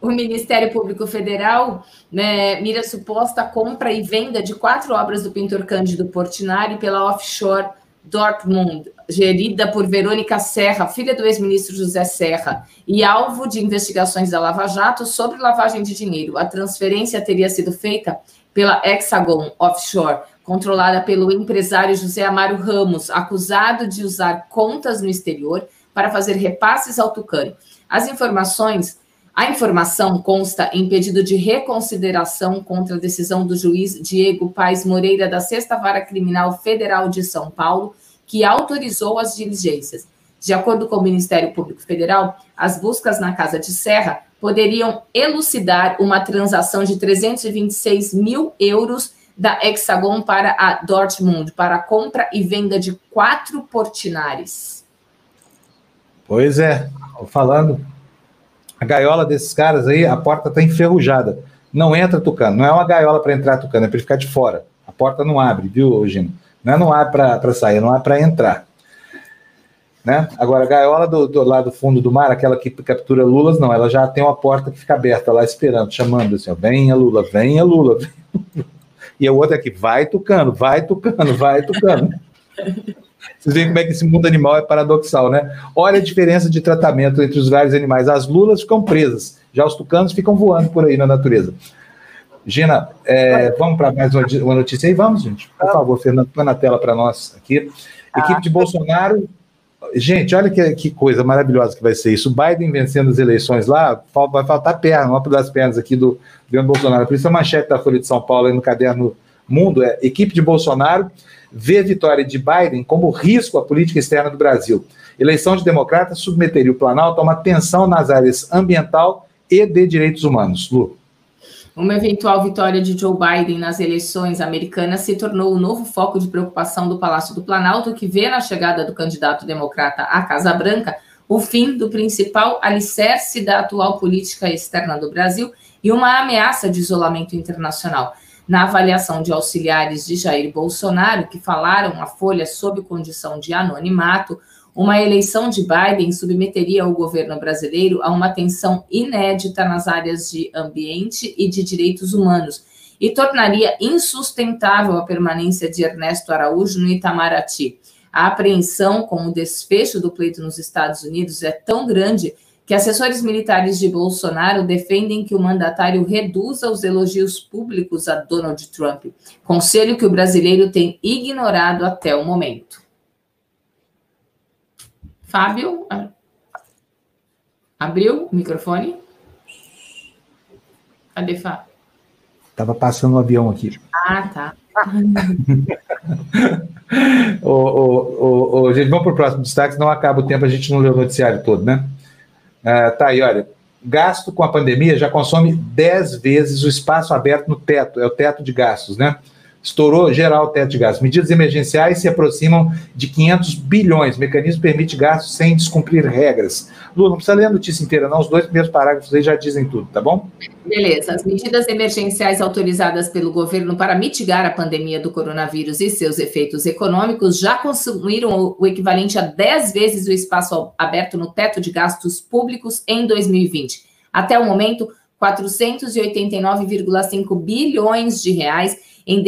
O Ministério Público Federal né, mira suposta compra e venda de quatro obras do pintor Cândido Portinari pela offshore Dortmund, gerida por Verônica Serra, filha do ex-ministro José Serra, e alvo de investigações da Lava Jato sobre lavagem de dinheiro. A transferência teria sido feita pela Hexagon Offshore, controlada pelo empresário José Amaro Ramos, acusado de usar contas no exterior para fazer repasses ao Tucano. As informações a informação consta em pedido de reconsideração contra a decisão do juiz Diego Paes Moreira, da Sexta Vara Criminal Federal de São Paulo, que autorizou as diligências. De acordo com o Ministério Público Federal, as buscas na Casa de Serra poderiam elucidar uma transação de 326 mil euros da Hexagon para a Dortmund, para a compra e venda de quatro portinares. Pois é, falando a gaiola desses caras aí, a porta está enferrujada. Não entra Tucano. Não é uma gaiola para entrar Tucano, é para ficar de fora. A porta não abre, viu, Gino? Não é não abre para sair, não é para entrar. Né? Agora, a gaiola do, do lado do fundo do mar, aquela que captura lulas, não, ela já tem uma porta que fica aberta lá esperando, chamando assim, ó, venha Lula, venha Lula. *laughs* E a outra aqui, vai tucano, vai tucano, vai tucano. *laughs* Vocês veem como é que esse mundo animal é paradoxal, né? Olha a diferença de tratamento entre os vários animais. As lulas ficam presas, já os tucanos ficam voando por aí na natureza. Gina, é, vamos para mais uma notícia aí? Vamos, gente. Por favor, Fernando, põe na tela para nós aqui. Equipe de Bolsonaro. Gente, olha que, que, coisa maravilhosa que vai ser isso. O Biden vencendo as eleições lá, vai faltar perna, uma das pernas aqui do governo Bolsonaro. Por isso a manchete da Folha de São Paulo aí no caderno Mundo é equipe de Bolsonaro vê a vitória de Biden como risco à política externa do Brasil. Eleição de democratas submeteria o Planalto a uma tensão nas áreas ambiental e de direitos humanos. Lu. Uma eventual vitória de Joe Biden nas eleições americanas se tornou o novo foco de preocupação do Palácio do Planalto, que vê na chegada do candidato democrata à Casa Branca o fim do principal alicerce da atual política externa do Brasil e uma ameaça de isolamento internacional na avaliação de auxiliares de Jair Bolsonaro, que falaram à Folha sob condição de anonimato, uma eleição de Biden submeteria o governo brasileiro a uma tensão inédita nas áreas de ambiente e de direitos humanos e tornaria insustentável a permanência de Ernesto Araújo no Itamaraty. A apreensão com o desfecho do pleito nos Estados Unidos é tão grande que assessores militares de Bolsonaro defendem que o mandatário reduza os elogios públicos a Donald Trump, conselho que o brasileiro tem ignorado até o momento. Fábio, abriu o microfone? Cadê Fábio? Estava passando um avião aqui. Ah, tá. *laughs* ô, ô, ô, gente, vamos para o próximo destaque, senão acaba o tempo, a gente não lê o noticiário todo, né? Uh, tá aí, olha. Gasto com a pandemia já consome 10 vezes o espaço aberto no teto, é o teto de gastos, né? Estourou geral o teto de gastos. Medidas emergenciais se aproximam de 500 bilhões. O mecanismo permite gastos sem descumprir regras. Lu, não precisa ler a notícia inteira, não. Os dois primeiros parágrafos aí já dizem tudo, tá bom? Beleza. As medidas emergenciais autorizadas pelo governo para mitigar a pandemia do coronavírus e seus efeitos econômicos já consumiram o equivalente a 10 vezes o espaço aberto no teto de gastos públicos em 2020. Até o momento, 489,5 bilhões de reais em,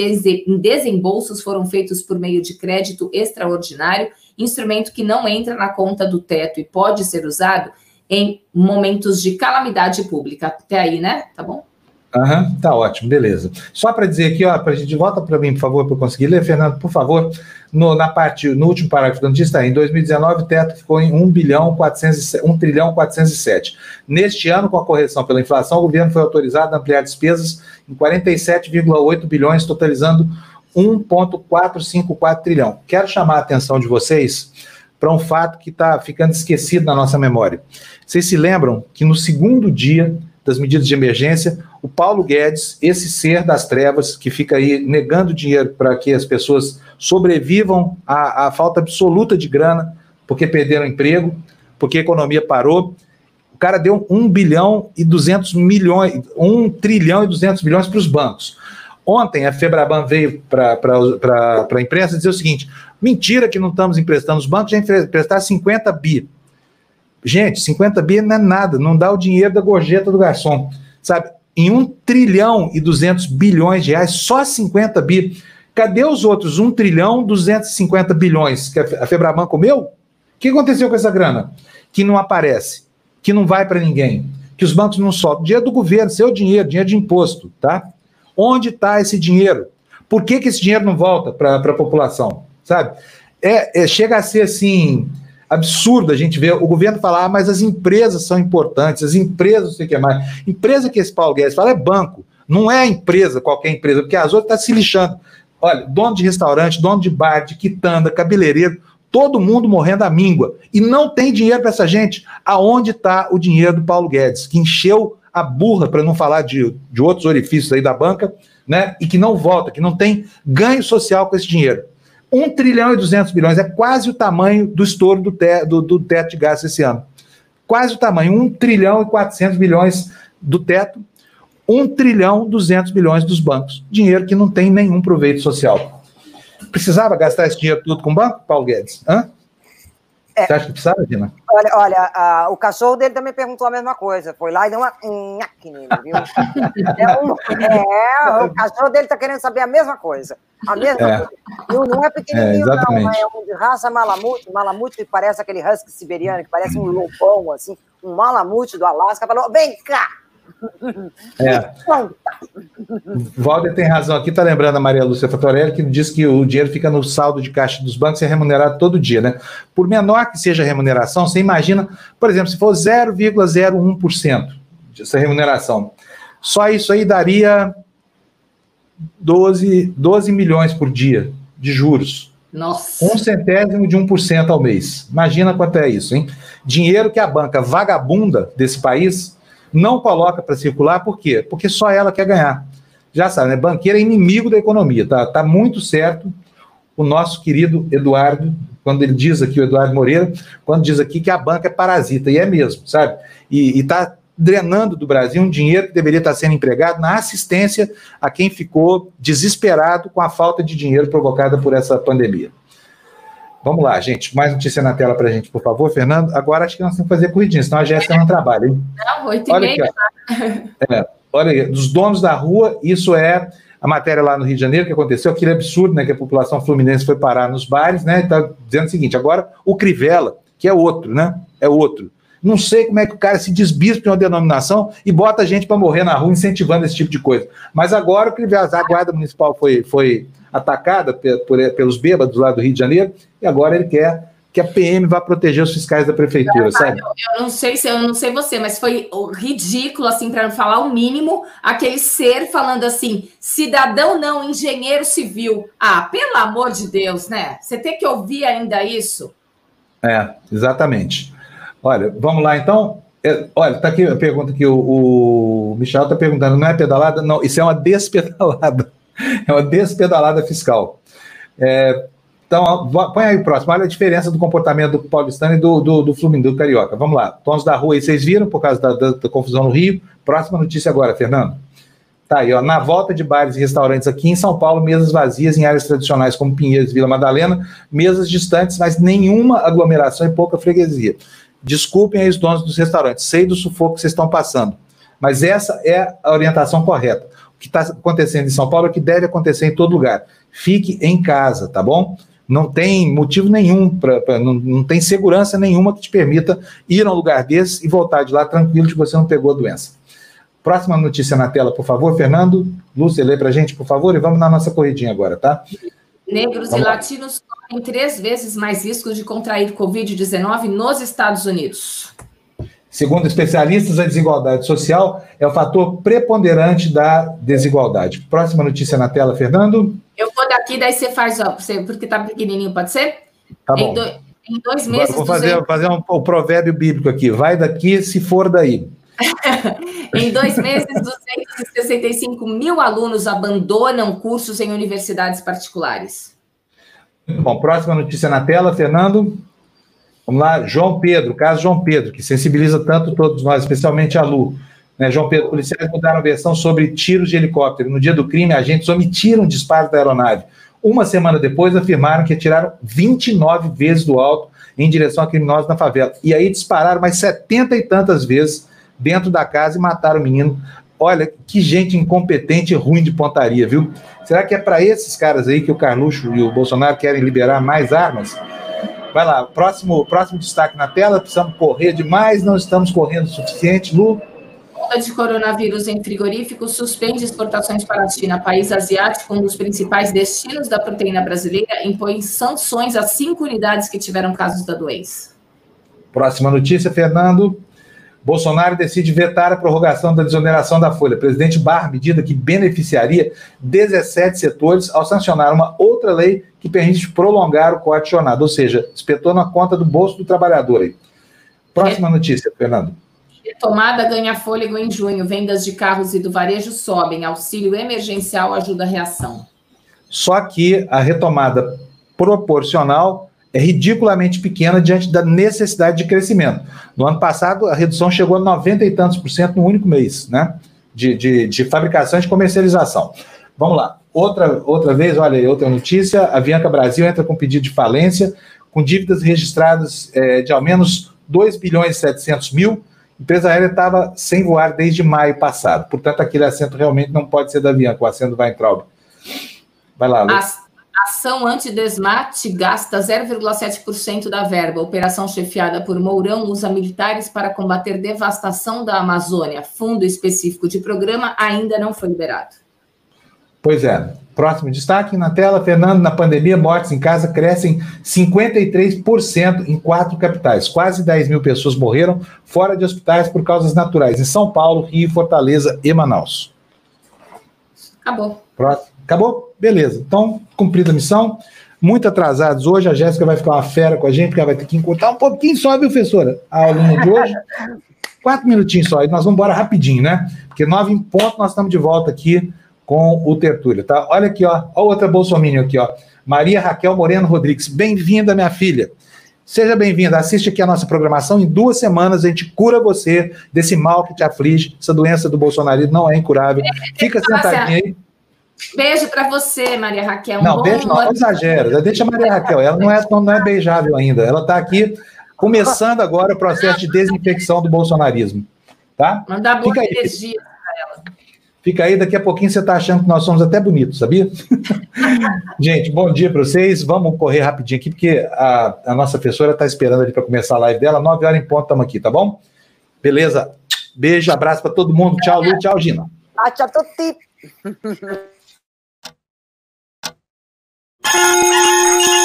desembolsos foram feitos por meio de crédito extraordinário, instrumento que não entra na conta do teto e pode ser usado em momentos de calamidade pública. Até aí, né? Tá bom? Uhum, tá ótimo, beleza. Só para dizer aqui, ó, para a gente volta para mim, por favor, para eu conseguir ler, Fernando, por favor, no, na parte, no último parágrafo da notícia, em 2019 o teto ficou em 1 bilhão 407, 1 trilhão 407. Neste ano, com a correção pela inflação, o governo foi autorizado a ampliar despesas em 47,8 bilhões, totalizando 1,454 trilhão. Quero chamar a atenção de vocês para um fato que está ficando esquecido na nossa memória. Vocês se lembram que no segundo dia das medidas de emergência, o Paulo Guedes, esse ser das trevas, que fica aí negando dinheiro para que as pessoas sobrevivam à, à falta absoluta de grana, porque perderam emprego, porque a economia parou. O cara deu 1 bilhão e 200 milhões, 1 trilhão e 200 milhões para os bancos. Ontem a Febraban veio para a imprensa dizer o seguinte: mentira que não estamos emprestando, os bancos já emprestaram 50 bi. Gente, 50 bi não é nada, não dá o dinheiro da gorjeta do garçom, sabe? Em 1 trilhão e 200 bilhões de reais, só 50 bi. Cadê os outros 1 trilhão 250 bilhões que a Febraban comeu? O que aconteceu com essa grana? Que não aparece, que não vai para ninguém, que os bancos não soltam. Dinheiro do governo, seu dinheiro, dinheiro de imposto, tá? Onde está esse dinheiro? Por que, que esse dinheiro não volta para a população? Sabe? É, é, chega a ser assim absurdo a gente ver o governo falar, ah, mas as empresas são importantes, as empresas não sei o que mais. Empresa que esse Paulo Guedes fala é banco, não é empresa, qualquer empresa, porque as outras estão tá se lixando. Olha, dono de restaurante, dono de bar, de quitanda, cabeleireiro, todo mundo morrendo à míngua. E não tem dinheiro para essa gente. Aonde está o dinheiro do Paulo Guedes, que encheu a burra, para não falar de, de outros orifícios aí da banca, né? E que não volta, que não tem ganho social com esse dinheiro. 1 trilhão e 200 bilhões, é quase o tamanho do estouro do, te, do, do teto de gás esse ano. Quase o tamanho, 1 trilhão e 400 bilhões do teto, 1 trilhão e 200 bilhões dos bancos. Dinheiro que não tem nenhum proveito social. Precisava gastar esse dinheiro tudo com o banco, Paulo Guedes? Hã? É. Você acha que precisava, Dina? Olha, olha a, o cachorro dele também perguntou a mesma coisa. Foi lá e deu uma nhaque nele, viu? *laughs* é, um, é, o cachorro dele está querendo saber a mesma coisa. A mesma é. coisa. Não, não é pequenininho, é, não. É um de raça malamute. Malamute que parece aquele husky siberiano, que parece um lobão, assim. Um malamute do Alasca. Falou, vem cá! É. *laughs* Walter tem razão aqui, tá lembrando a Maria Lúcia Fatorelli, que diz que o dinheiro fica no saldo de caixa dos bancos e é remunerado todo dia, né? Por menor que seja a remuneração, você imagina, por exemplo, se for 0,01% dessa remuneração, só isso aí daria 12, 12 milhões por dia de juros. Nossa. Um centésimo de 1% ao mês. Imagina quanto é isso, hein? Dinheiro que a banca vagabunda desse país não coloca para circular, por quê? Porque só ela quer ganhar. Já sabe, né? Banqueiro é inimigo da economia, tá? Tá muito certo o nosso querido Eduardo, quando ele diz aqui, o Eduardo Moreira, quando diz aqui que a banca é parasita, e é mesmo, sabe? E está drenando do Brasil um dinheiro que deveria estar sendo empregado na assistência a quem ficou desesperado com a falta de dinheiro provocada por essa pandemia. Vamos lá, gente. Mais notícia na tela para a gente, por favor, Fernando. Agora acho que nós temos que fazer corridinha, senão a Jéssica não trabalha, hein? Não, oito e meia. *laughs* É, olha aí, dos donos da rua, isso é a matéria lá no Rio de Janeiro que aconteceu, aquele absurdo, né, que a população fluminense foi parar nos bares, né, está dizendo o seguinte, agora o Crivella, que é outro, né, é outro, não sei como é que o cara se desbispa em uma denominação e bota a gente para morrer na rua incentivando esse tipo de coisa. Mas agora o Crivella, a guarda municipal foi, foi atacada pelos bêbados lá do Rio de Janeiro e agora ele quer que a PM vá proteger os fiscais da prefeitura, sabe? Eu, eu, não sei se eu não sei você, mas foi ridículo assim para não falar o mínimo, aquele ser falando assim, cidadão não, engenheiro civil. Ah, pelo amor de Deus, né? Você tem que ouvir ainda isso? É, exatamente. Olha, vamos lá então. É, olha, tá aqui a pergunta que o, o Michel está perguntando, não é pedalada? Não, isso é uma *laughs* despedalada. É uma despedalada fiscal. É, então, põe aí o próximo. Olha a diferença do comportamento do paulistano e do, do, do Fluminense, do Carioca. Vamos lá. Tons da rua aí, vocês viram, por causa da, da, da, confusão no Rio. Próxima notícia agora, Fernando. Tá aí, ó. Na volta de bares e restaurantes aqui em São Paulo, mesas vazias em áreas tradicionais como Pinheiros e Vila Madalena, mesas distantes, mas nenhuma aglomeração e pouca freguesia. Desculpem aí os donos dos restaurantes, sei do sufoco que vocês estão passando, mas essa é a orientação correta. Que está acontecendo em São Paulo é que deve acontecer em todo lugar. Fique em casa, tá bom? não tem motivo nenhum, pra, pra não, não, tem segurança nenhuma que te permita ir a um lugar desse e voltar de lá tranquilo que você não pegou a doença. Próxima notícia na tela, por favor, Fernando. Lúcia, lê para a gente, por favor, e vamos na nossa corridinha agora, tá? Negros vamos e latinos têm três vezes mais riscos de contrair Covid-19 nos Estados Unidos. Segundo especialistas, a desigualdade social é o fator preponderante da desigualdade. Próxima notícia na tela, Fernando. Eu vou daqui, daí você faz, ó, porque tá pequenininho, pode ser? Tá bom. Em, do, em dois meses... Vou fazer, 200... fazer um, um, provérbio bíblico aqui. Vai daqui se for daí. *laughs* em dois meses, 265 mil alunos abandonam cursos em universidades particulares. Bom, próxima notícia na tela, Fernando. Vamos lá, João Pedro, caso João Pedro, que sensibiliza tanto todos nós, especialmente a Lu. Né, João Pedro, policiais mudaram versão sobre tiros de helicóptero. No dia do crime, agentes omitiram o disparo da aeronave. Uma semana depois, afirmaram que atiraram 29 vezes do alto em direção a criminosos na favela. E aí dispararam mais 70 e tantas vezes dentro da casa e mataram o menino. Olha, que gente incompetente e ruim de pontaria, viu? Será que é para esses caras aí que o Carluxo e o Bolsonaro querem liberar mais armas? Vai lá, próximo, próximo destaque na tela. Precisamos correr demais, não estamos correndo o suficiente. Lu? Onda de coronavírus em frigoríficos suspende exportações para a China, país asiático, um dos principais destinos da proteína brasileira, impõe sanções a cinco unidades que tiveram casos da doença. Próxima notícia, Fernando. Bolsonaro decide vetar a prorrogação da desoneração da folha. Presidente barra medida que beneficiaria 17 setores ao sancionar uma outra lei que permite prolongar o corte jornada, ou seja, espetou na conta do bolso do trabalhador. Aí. Próxima notícia, Fernando. Retomada ganha fôlego em junho. Vendas de carros e do varejo sobem. Auxílio emergencial ajuda a reação. Só que a retomada proporcional é ridiculamente pequena diante da necessidade de crescimento. No ano passado, a redução chegou a 90 e tantos por cento no único mês, né? De, de, de fabricação e de comercialização. Vamos lá. Outra, outra vez, olha outra notícia: a Avianca Brasil entra com pedido de falência, com dívidas registradas é, de ao menos 2 bilhões e 700 mil. A empresa aérea estava sem voar desde maio passado. Portanto, aquele assento realmente não pode ser da Avianca, o assento vai Weintraub. Vai lá, Luiz. Ação anti-desmate gasta 0,7% da verba. Operação chefiada por Mourão usa militares para combater devastação da Amazônia. Fundo específico de programa ainda não foi liberado. Pois é. Próximo destaque na tela, Fernando, na pandemia, mortes em casa crescem 53% em quatro capitais. Quase 10 mil pessoas morreram fora de hospitais por causas naturais, em São Paulo, Rio, Fortaleza e Manaus. Acabou. Próximo. Acabou? Beleza. Então, cumprida a missão. Muito atrasados hoje. A Jéssica vai ficar uma fera com a gente, porque ela vai ter que encurtar um pouquinho só, viu, professora? A aluna de hoje. *laughs* Quatro minutinhos só. E nós vamos embora rapidinho, né? Porque nove em ponto nós estamos de volta aqui com o Tertúlio, tá? Olha aqui, ó. Olha outra bolsominion aqui, ó. Maria Raquel Moreno Rodrigues. Bem-vinda, minha filha. Seja bem-vinda. Assiste aqui a nossa programação. Em duas semanas a gente cura você desse mal que te aflige. Essa doença do bolsonarismo não é incurável. Fica sentadinha aí. Beijo para você, Maria Raquel. Um não, beijo não, não exagera. Deixa a Maria Raquel, ela não é, não é beijável ainda. Ela está aqui começando agora o processo de desinfecção do bolsonarismo. Tá? Mandar boa Fica energia para ela. Fica aí, daqui a pouquinho você está achando que nós somos até bonitos, sabia? *laughs* Gente, bom dia para vocês. Vamos correr rapidinho aqui, porque a, a nossa professora está esperando ali para começar a live dela. Nove horas em ponto, estamos aqui, tá bom? Beleza? Beijo, abraço para todo mundo. Tchau, Lu. Tchau, Gina. Ah, tchau, tutti. Música